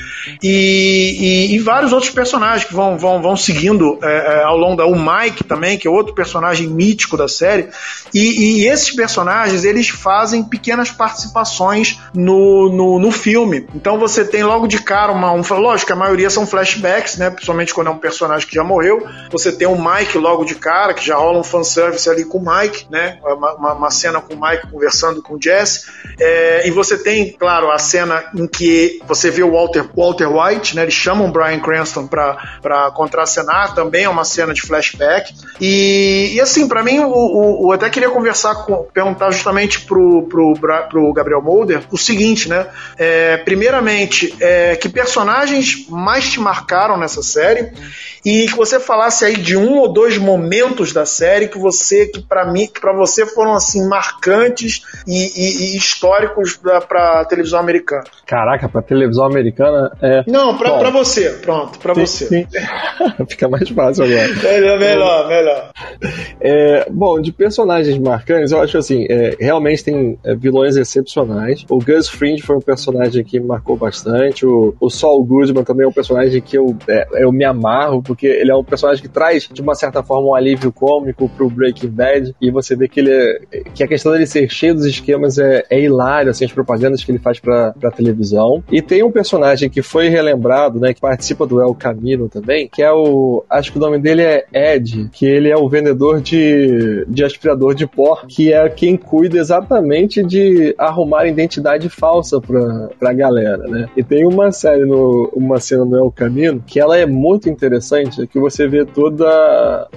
e, e, e vários outros personagens que vão, vão, vão seguindo é, é, ao longo da. O Mike também, que é outro personagem mítico da série, e, e esses personagens eles fazem pequenas participações no, no, no, filme. Então você tem logo de cara uma. Um, lógico, a maioria são flashbacks, né? Principalmente quando é um personagem que já morreu. Você tem o Mike logo de cara, que já rola um fanservice ali com o Mike, né? Uma, uma, uma cena com o Mike conversando com o Jesse. É, e você tem, claro, a cena em que você vê o Walter, Walter White, né? Eles chamam Brian Cranston para contracenar, também é uma cena de flashback. E, e assim, para mim, o, o, o, até queria conversar com, perguntar justamente pro, pro, pro Gabriel Molder o seguinte, né? É, primeiramente, é, que personagens mais te marcaram nessa série? E que você falasse aí de um ou dois momentos da série que você, que para mim, que para você foram assim marcantes e, e, e históricos para televisão americana? Caraca, para televisão americana é. Não, para você, pronto, para você. Sim. Fica mais fácil agora. Melhor, melhor, melhor. É, bom, de personagens marcantes, eu acho assim, é, realmente tem é, vilões excepcionais. O Gus Fring foi um personagem que me marcou bastante. O, o Saul Goodman também é um personagem que eu, é, eu me amarro, porque ele é um personagem que traz, de uma certa forma, um alívio cômico pro Breaking Bad. E você vê que ele é, que a questão dele ser cheio dos esquemas é, é hilário, assim, as propagandas que ele faz pra, pra televisão. E tem um personagem que foi relembrado, né, que participa do El Camino também, que é o. Acho que o nome dele é Ed, que ele é o vendedor de, de aspirador de pó, que é quem cuida exatamente de arrumar identidade falsa pra, pra galera, né? E tem uma série, no, uma cena no El Camino, que ela é muito interessante, que você vê toda.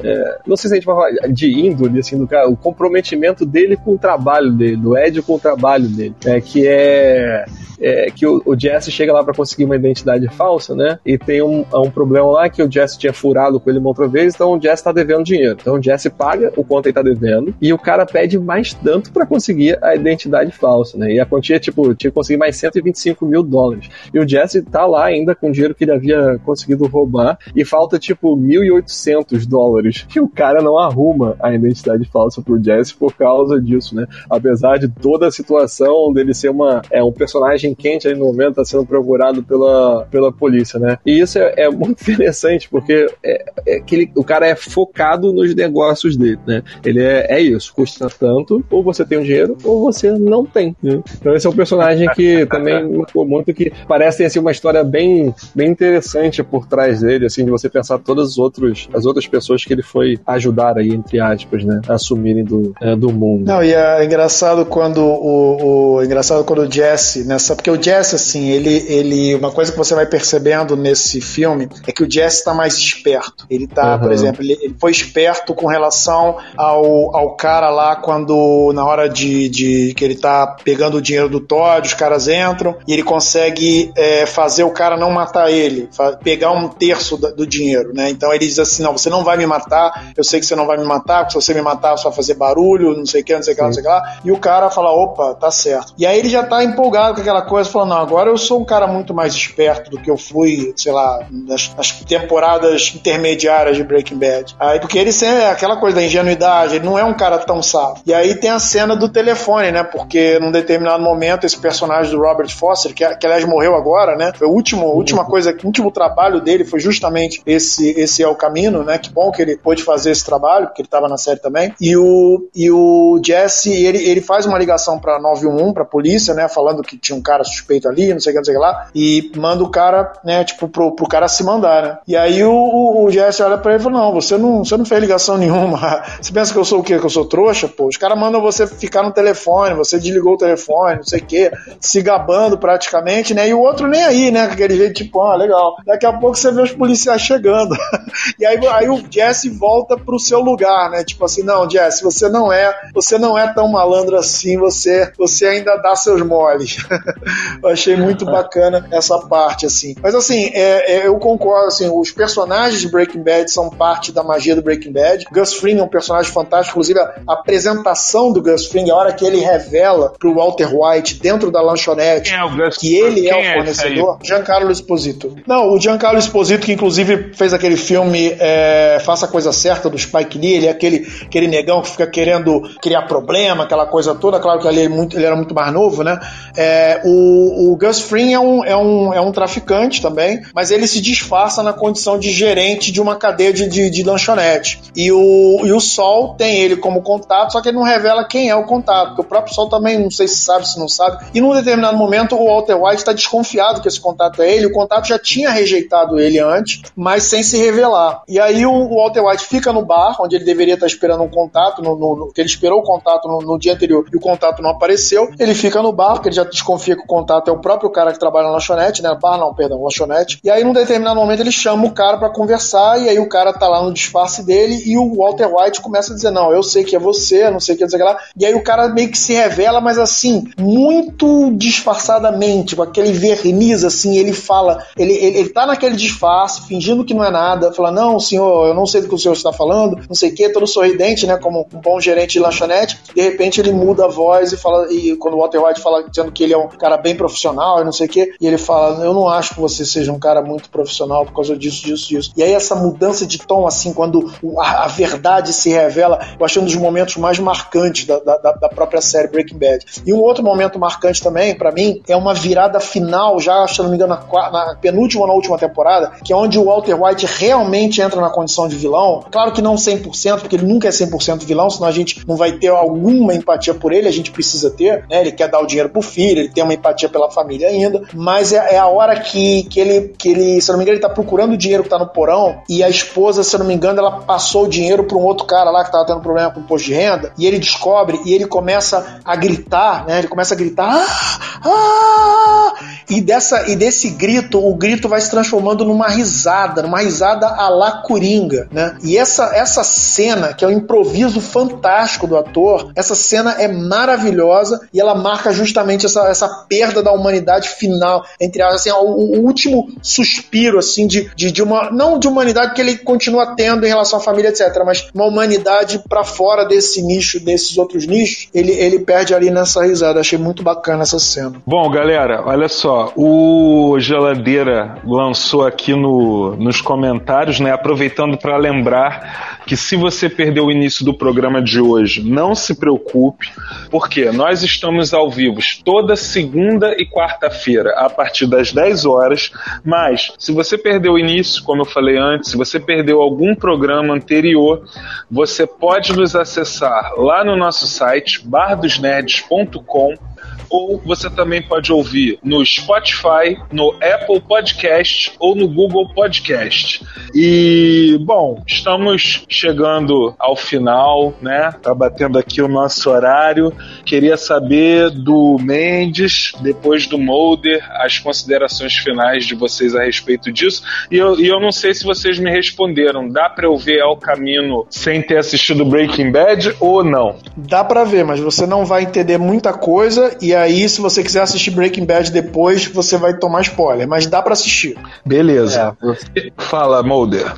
É, não sei se a gente vai falar de índole, assim, do cara, o comprometimento dele com o trabalho dele, do Ed com o trabalho dele, é, que é é, que o, o Jesse chega lá para conseguir uma identidade falsa, né? E tem um, um problema lá que o Jesse tinha furado com ele uma outra vez, então o Jesse tá devendo dinheiro. Então o Jesse paga o quanto ele tá devendo e o cara pede mais tanto para conseguir a identidade falsa, né? E a quantia, tipo, tinha que conseguir mais 125 mil dólares. E o Jesse tá lá ainda com o dinheiro que ele havia conseguido roubar e falta, tipo, 1.800 dólares. E o cara não arruma a identidade falsa pro Jesse por causa disso, né? Apesar de toda a situação dele ser uma, é, um personagem quente aí no momento está sendo procurado pela, pela polícia, né? E isso é, é muito interessante, porque é, é que ele, o cara é focado nos negócios dele, né? Ele é, é isso, custa tanto, ou você tem o dinheiro, ou você não tem. Né? Então esse é um personagem que também marcou muito, que parece assim, uma história bem, bem interessante por trás dele, assim, de você pensar todas as outras, as outras pessoas que ele foi ajudar aí, entre aspas, né? A assumirem do, é, do mundo. Não, e é engraçado quando o, o engraçado quando o Jesse, nessa porque o Jesse, assim, ele, ele. Uma coisa que você vai percebendo nesse filme é que o Jesse está mais esperto. Ele tá, uhum. por exemplo, ele, ele, foi esperto com relação ao, ao cara lá quando, na hora de, de que ele tá pegando o dinheiro do Todd, os caras entram e ele consegue é, fazer o cara não matar ele, pegar um terço do, do dinheiro, né? Então ele diz assim: não, você não vai me matar, eu sei que você não vai me matar, porque se você me matar, você vai fazer barulho, não sei o que, não sei o que, não sei o que lá. E o cara fala: opa, tá certo. E aí ele já tá empolgado com aquela coisa, falando, não, agora eu sou um cara muito mais esperto do que eu fui, sei lá, nas, nas temporadas intermediárias de Breaking Bad. Aí, porque ele é aquela coisa da ingenuidade, ele não é um cara tão sábio. E aí tem a cena do telefone, né? Porque num determinado momento esse personagem do Robert Foster, que, que aliás morreu agora, né? Foi a última, última coisa, o último trabalho dele foi justamente esse, esse é o caminho, né? Que bom que ele pôde fazer esse trabalho, porque ele estava na série também. E o, e o Jesse, ele, ele faz uma ligação para 911, para polícia, né? Falando que tinha um cara suspeito ali, não sei o que, não sei o que lá, e manda o cara, né, tipo, pro, pro cara se mandar, né? E aí o, o Jesse olha pra ele e fala: Não, você não, você não fez ligação nenhuma. Você pensa que eu sou o quê? Que eu sou trouxa? Pô, os caras mandam você ficar no telefone, você desligou o telefone, não sei o quê, se gabando praticamente, né? E o outro nem aí, né? Aquele jeito, tipo, ah, legal. Daqui a pouco você vê os policiais chegando. e aí, aí o Jesse volta pro seu lugar, né? Tipo assim, não, Jesse, você não é, você não é tão malandro assim, você, você ainda dá seus moles. achei muito bacana essa parte, assim. Mas assim, é, é, eu concordo, assim, os personagens de Breaking Bad são parte da magia do Breaking Bad. Gus Fring é um personagem fantástico, inclusive a apresentação do Gus Fring, a hora que ele revela pro Walter White dentro da lanchonete é que ele é o é fornecedor, Giancarlo Esposito. Não, o Giancarlo Esposito, que inclusive fez aquele filme é, Faça a Coisa Certa do Spike Lee, ele é aquele, aquele negão que fica querendo criar problema, aquela coisa toda. Claro que ele, é muito, ele era muito mais novo, né? É, o, o Gus Fring é um, é, um, é um traficante também, mas ele se disfarça na condição de gerente de uma cadeia de, de, de lanchonete. E o, e o Sol tem ele como contato, só que ele não revela quem é o contato, porque o próprio Sol também não sei se sabe, se não sabe. E num determinado momento o Walter White está desconfiado que esse contato é ele, o contato já tinha rejeitado ele antes, mas sem se revelar. E aí o, o Walter White fica no bar, onde ele deveria estar esperando um contato, no, no, no ele esperou o contato no, no dia anterior e o contato não apareceu. Ele fica no bar, porque ele já desconfia que o contato é o próprio cara que trabalha na lanchonete, né? Bar não, perdão, lanchonete. E aí, num determinado momento, ele chama o cara para conversar, e aí o cara tá lá no disfarce dele, e o Walter White começa a dizer: Não, eu sei que é você, não sei o que, dizer lá. E aí o cara meio que se revela, mas assim, muito disfarçadamente, com aquele verniz, assim, ele fala, ele, ele, ele tá naquele disfarce, fingindo que não é nada, fala: Não, senhor, eu não sei do que o senhor está falando, não sei o que, todo sorridente, né? Como um bom gerente de lanchonete, de repente ele muda a voz e fala, e quando o Walter White fala dizendo que ele é um cara bem profissional e não sei o quê, e ele fala, eu não acho que você seja um cara muito profissional por causa disso, disso, disso. E aí essa mudança de tom, assim, quando a, a verdade se revela, eu acho um dos momentos mais marcantes da, da, da própria série Breaking Bad. E um outro momento marcante também, para mim, é uma virada final, já, se não me engano, na, na penúltima ou na última temporada, que é onde o Walter White realmente entra na condição de vilão. Claro que não 100%, porque ele nunca é 100% vilão, senão a gente não vai ter alguma empatia por ele, a gente precisa ter, né? Ele quer dar o dinheiro pro filho, ele tem uma empatia pela família ainda, mas é, é a hora que, que, ele, que ele, se eu não me engano, ele tá procurando o dinheiro que tá no porão e a esposa, se eu não me engano, ela passou o dinheiro pra um outro cara lá que tava tendo problema com o imposto de renda e ele descobre e ele começa a gritar, né? Ele começa a gritar, ah, ah! E, dessa, e desse grito, o grito vai se transformando numa risada, numa risada a la Coringa, né? E essa, essa cena, que é um improviso fantástico do ator, essa cena é maravilhosa e ela marca justamente essa, essa perda da humanidade final, entre as, assim, o, o, último suspiro, assim, de, de, de, uma, não de humanidade que ele continua tendo em relação à família, etc., mas uma humanidade para fora desse nicho, desses outros nichos, ele, ele perde ali nessa risada. Achei muito bacana essa cena. Bom, galera, olha só, o Geladeira lançou aqui no, nos comentários, né, aproveitando para lembrar que se você perdeu o início do programa de hoje, não se preocupe, porque nós estamos ao vivo toda segunda e quarta-feira a partir das 10 horas, mas se você perdeu o início, como eu falei antes, se você perdeu algum programa anterior, você pode nos acessar lá no nosso site bardosnerds.com ou você também pode ouvir no Spotify, no Apple Podcast ou no Google Podcast. E, bom, estamos chegando ao final, né? Tá batendo aqui o nosso horário. Queria saber do Mendes, depois do Molder, as considerações finais de vocês a respeito disso. E eu, e eu não sei se vocês me responderam. Dá para eu ver ao caminho sem ter assistido Breaking Bad ou não? Dá para ver, mas você não vai entender muita coisa e aí, se você quiser assistir Breaking Bad depois, você vai tomar spoiler, mas dá para assistir. Beleza. É. Fala, Mulder.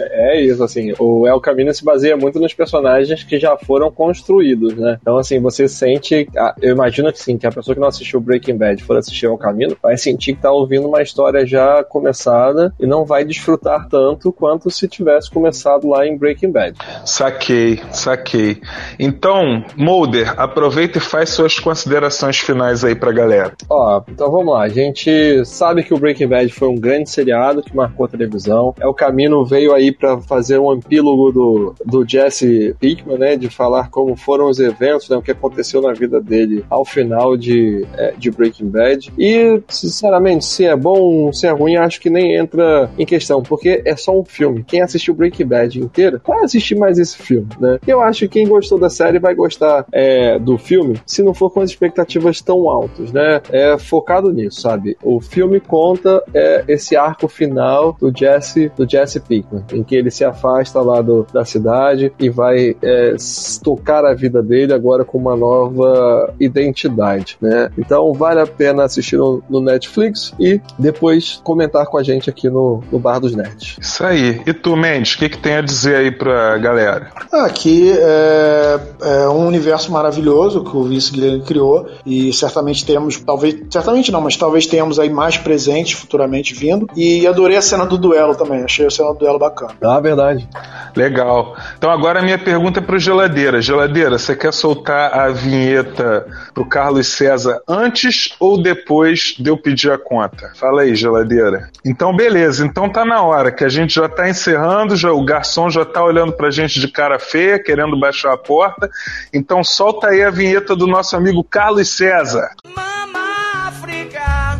É isso, assim, o El Camino se baseia muito nos personagens que já foram construídos, né? Então, assim, você sente, eu imagino que sim, que a pessoa que não assistiu Breaking Bad for assistir El Camino, vai sentir que tá ouvindo uma história já começada e não vai desfrutar tanto quanto se tivesse começado lá em Breaking Bad. Saquei, saquei. Então, Mulder, aproveita e faz suas considerações finais aí pra galera. Ó, então vamos lá. A gente sabe que o Breaking Bad foi um grande seriado que marcou a televisão. É o Camino veio aí para fazer um epílogo do, do Jesse Pinkman, né? De falar como foram os eventos, né? O que aconteceu na vida dele ao final de, é, de Breaking Bad. E, sinceramente, se é bom, se é ruim, acho que nem entra em questão, porque é só um filme. Quem assistiu Breaking Bad inteiro vai assistir mais esse filme, né? Eu acho que quem gostou da série vai gostar é, do filme, se não for com as expectativas tão altas, né? É focado nisso, sabe? O filme conta é, esse arco final do Jesse, do Jesse Pinkman, em que ele se afasta lá do, da cidade e vai é, tocar a vida dele agora com uma nova identidade, né? Então vale a pena assistir no, no Netflix e depois comentar com a gente aqui no, no Bar dos Nerds. Isso aí. E tu, Mendes, o que, que tem a dizer aí pra galera? Aqui é, é um universo maravilhoso que o Vince Guilherme criou e certamente temos, talvez, certamente não, mas talvez tenhamos aí mais presentes futuramente vindo. E adorei a cena do duelo também, achei a cena do duelo bacana. Ah, verdade. Legal. Então agora a minha pergunta é pro Geladeira. Geladeira, você quer soltar a vinheta pro Carlos César antes ou depois de eu pedir a conta? Fala aí, Geladeira. Então beleza, então tá na hora que a gente já tá encerrando, já, o garçom já tá olhando pra gente de cara feia, querendo baixar a porta. Então solta aí a vinheta do nosso amigo Carlos César. Mama África,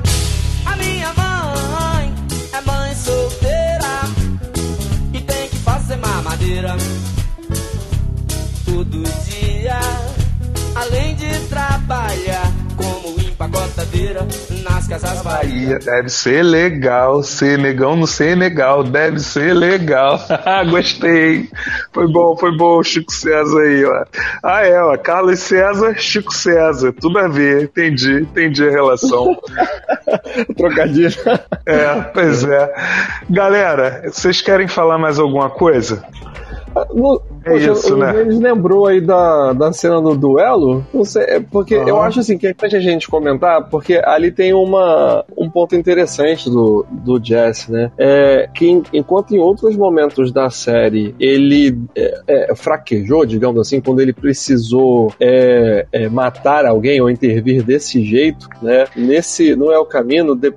a minha mãe é mãe solteira e tem que fazer mamadeira todo dia, além de trabalhar como empacotadeira casas Bahia. Deve ser legal, ser negão no Senegal, deve ser legal. Gostei. Foi bom, foi bom Chico César aí, ó. Ah, é, ó. Carlos César, Chico César. Tudo a ver. Entendi, entendi a relação. Trocadilho. É, pois é. Galera, vocês querem falar mais alguma coisa? No, É poxa, isso, o né? Mendes lembrou aí da, da cena do duelo. Não sei, é porque eu acho assim que é importante a gente comentar, porque ali tem uma, um ponto interessante do, do Jesse, né? É que em- enquanto em outros momentos da série ele é, é, fraquejou, digamos assim, quando ele precisou é, é, matar alguém ou intervir desse jeito, né? Nesse não é o caminho. de-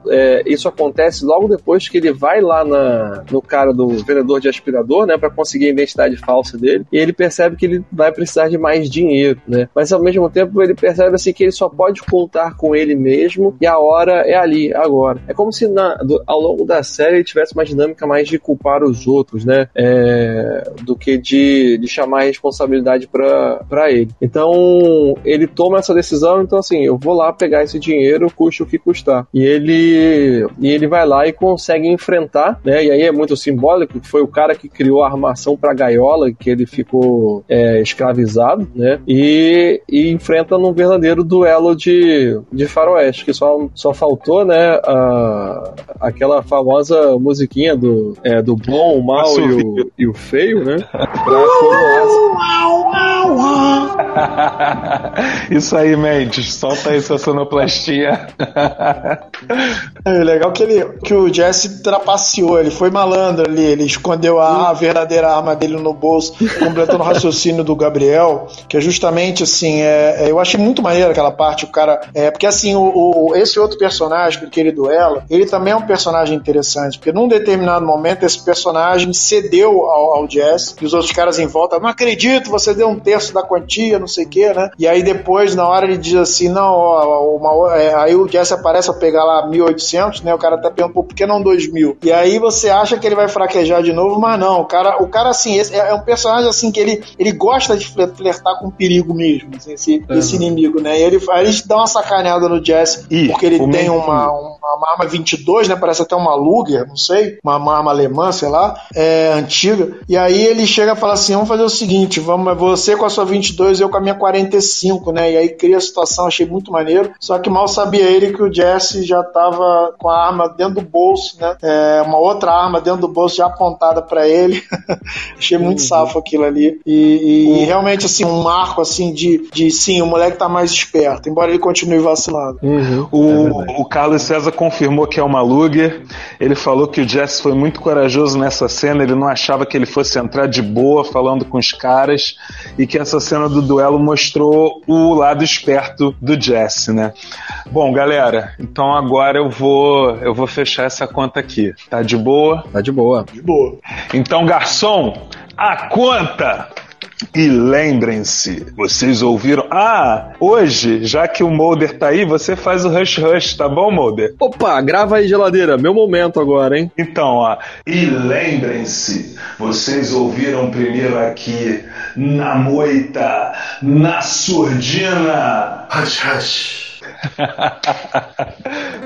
isso acontece logo depois que ele vai lá na, no cara do vendedor de aspirador, né, para conseguir a identidade falsa dele. E ele percebe que ele vai precisar de mais dinheiro, né? Mas ao mesmo tempo ele percebe assim que ele só pode contar com ele mesmo e a hora é ali, agora. É como se na- do- ao longo da série ele tivesse uma dinâmica mais de culpar os outros, né? É, do que de, de chamar a responsabilidade para ele. Então ele toma essa decisão, então assim, eu vou lá pegar esse dinheiro, custe o que custar. E ele e ele vai lá e consegue enfrentar, né? E aí é muito simbólico foi o cara que criou a armação para gaiola que ele ficou é, escravizado, né? E, e enfrenta num verdadeiro duelo de, de faroeste que só, só faltou, né? A, aquela famosa musiquinha do é, do bom, o mal e o, e o feio, né? Pra coroar Isso aí, Mendes. Solta aí sua sonoplastia. É legal que, ele, que o Jesse trapaceou, ele foi malandro ali, ele escondeu a, a verdadeira arma dele no bolso, completando o raciocínio do Gabriel, que é justamente assim, é, é, eu achei muito maneiro aquela parte, o cara. É, porque assim, o, o- esse outro personagem com que ele duela, ele também é um personagem interessante, porque num determinado momento esse personagem cedeu ao, ao Jesse, e os outros caras em volta, não acredito, você deu um terço da quantia, não sei o que, né? E aí depois, na hora, ele diz assim, não, ó, uma, é, aí o Jesse aparece a pegar lá 1.800, né? O cara até perguntou, por que não 2.000? E aí você acha que ele vai fraquejar de novo, mas não, o cara, o cara assim, é, é um personagem assim que ele, ele gosta de fle- flertar com perigo mesmo, assim, esse, esse inimigo, né? E ele, aí ele dá uma sacaneada no Jesse, Ih, porque ele tem men- uma, uma, uma arma 22, né? Parece até uma Luger, não sei, uma, uma arma alemã, sei lá, é, antiga. E aí ele chega e fala assim: vamos fazer o seguinte, vamos, você com a sua 22 eu com a minha 45, né? E aí cria a situação, achei muito maneiro. Só que mal sabia ele que o Jesse já tava com a arma dentro do bolso, né? É, uma outra arma dentro do bolso já apontada pra ele. achei muito safo aquilo ali. E, e- e realmente, assim, um marco assim de, de sim, o moleque tá mais esperto, embora ele continue vacilando. O, o Carlos César confirmou que é uma Luger. Ele falou que o Jesse foi muito corajoso nessa cena. Ele não achava que ele fosse entrar de boa falando com os caras e que essa cena do duelo mostrou o lado esperto do Jesse, né? Bom, galera, então agora eu vou eu vou fechar essa conta aqui. Tá de boa? Tá de boa. De boa. Então, garçom, a conta! E lembrem-se, vocês ouviram? Ah, hoje, já que o Mulder tá aí, você faz o Rush Rush, tá bom, Mulder? Opa, grava aí, geladeira. Meu momento agora, hein? Então, ó. E lembrem-se, vocês ouviram primeiro aqui na moita, na surdina. Hush, hush.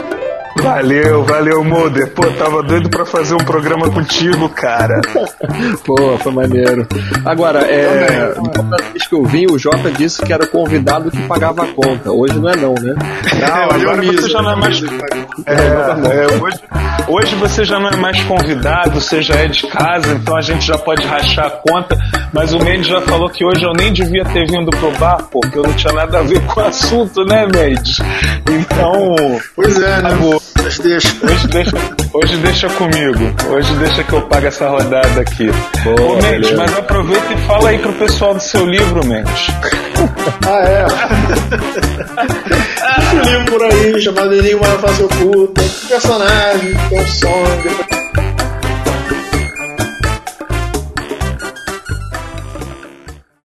Valeu, valeu, Mulder. Pô, tava doido pra fazer um programa contigo, cara. Pô, foi maneiro. Agora, é. Outra vez que eu vi, o Jota disse que era o convidado que pagava a conta. Hoje não é não, né? Não, agora você já não é mais. É, é, hoje, hoje você já não é mais convidado, você já é de casa, então a gente já pode rachar a conta. Mas o Mendes já falou que hoje eu nem devia ter vindo pro bar, porque eu não tinha nada a ver com o assunto, né, Mendes? Então. Pois é, né? Mas deixa. Hoje deixa, hoje deixa comigo. Hoje deixa que eu pague essa rodada aqui. Ô, Mendes, mas aproveita e fala aí pro pessoal do seu livro, Mendes. Ah, é. Esse livro por aí, chamado Enigma da Face Oculta. Personagem, tem um sonho.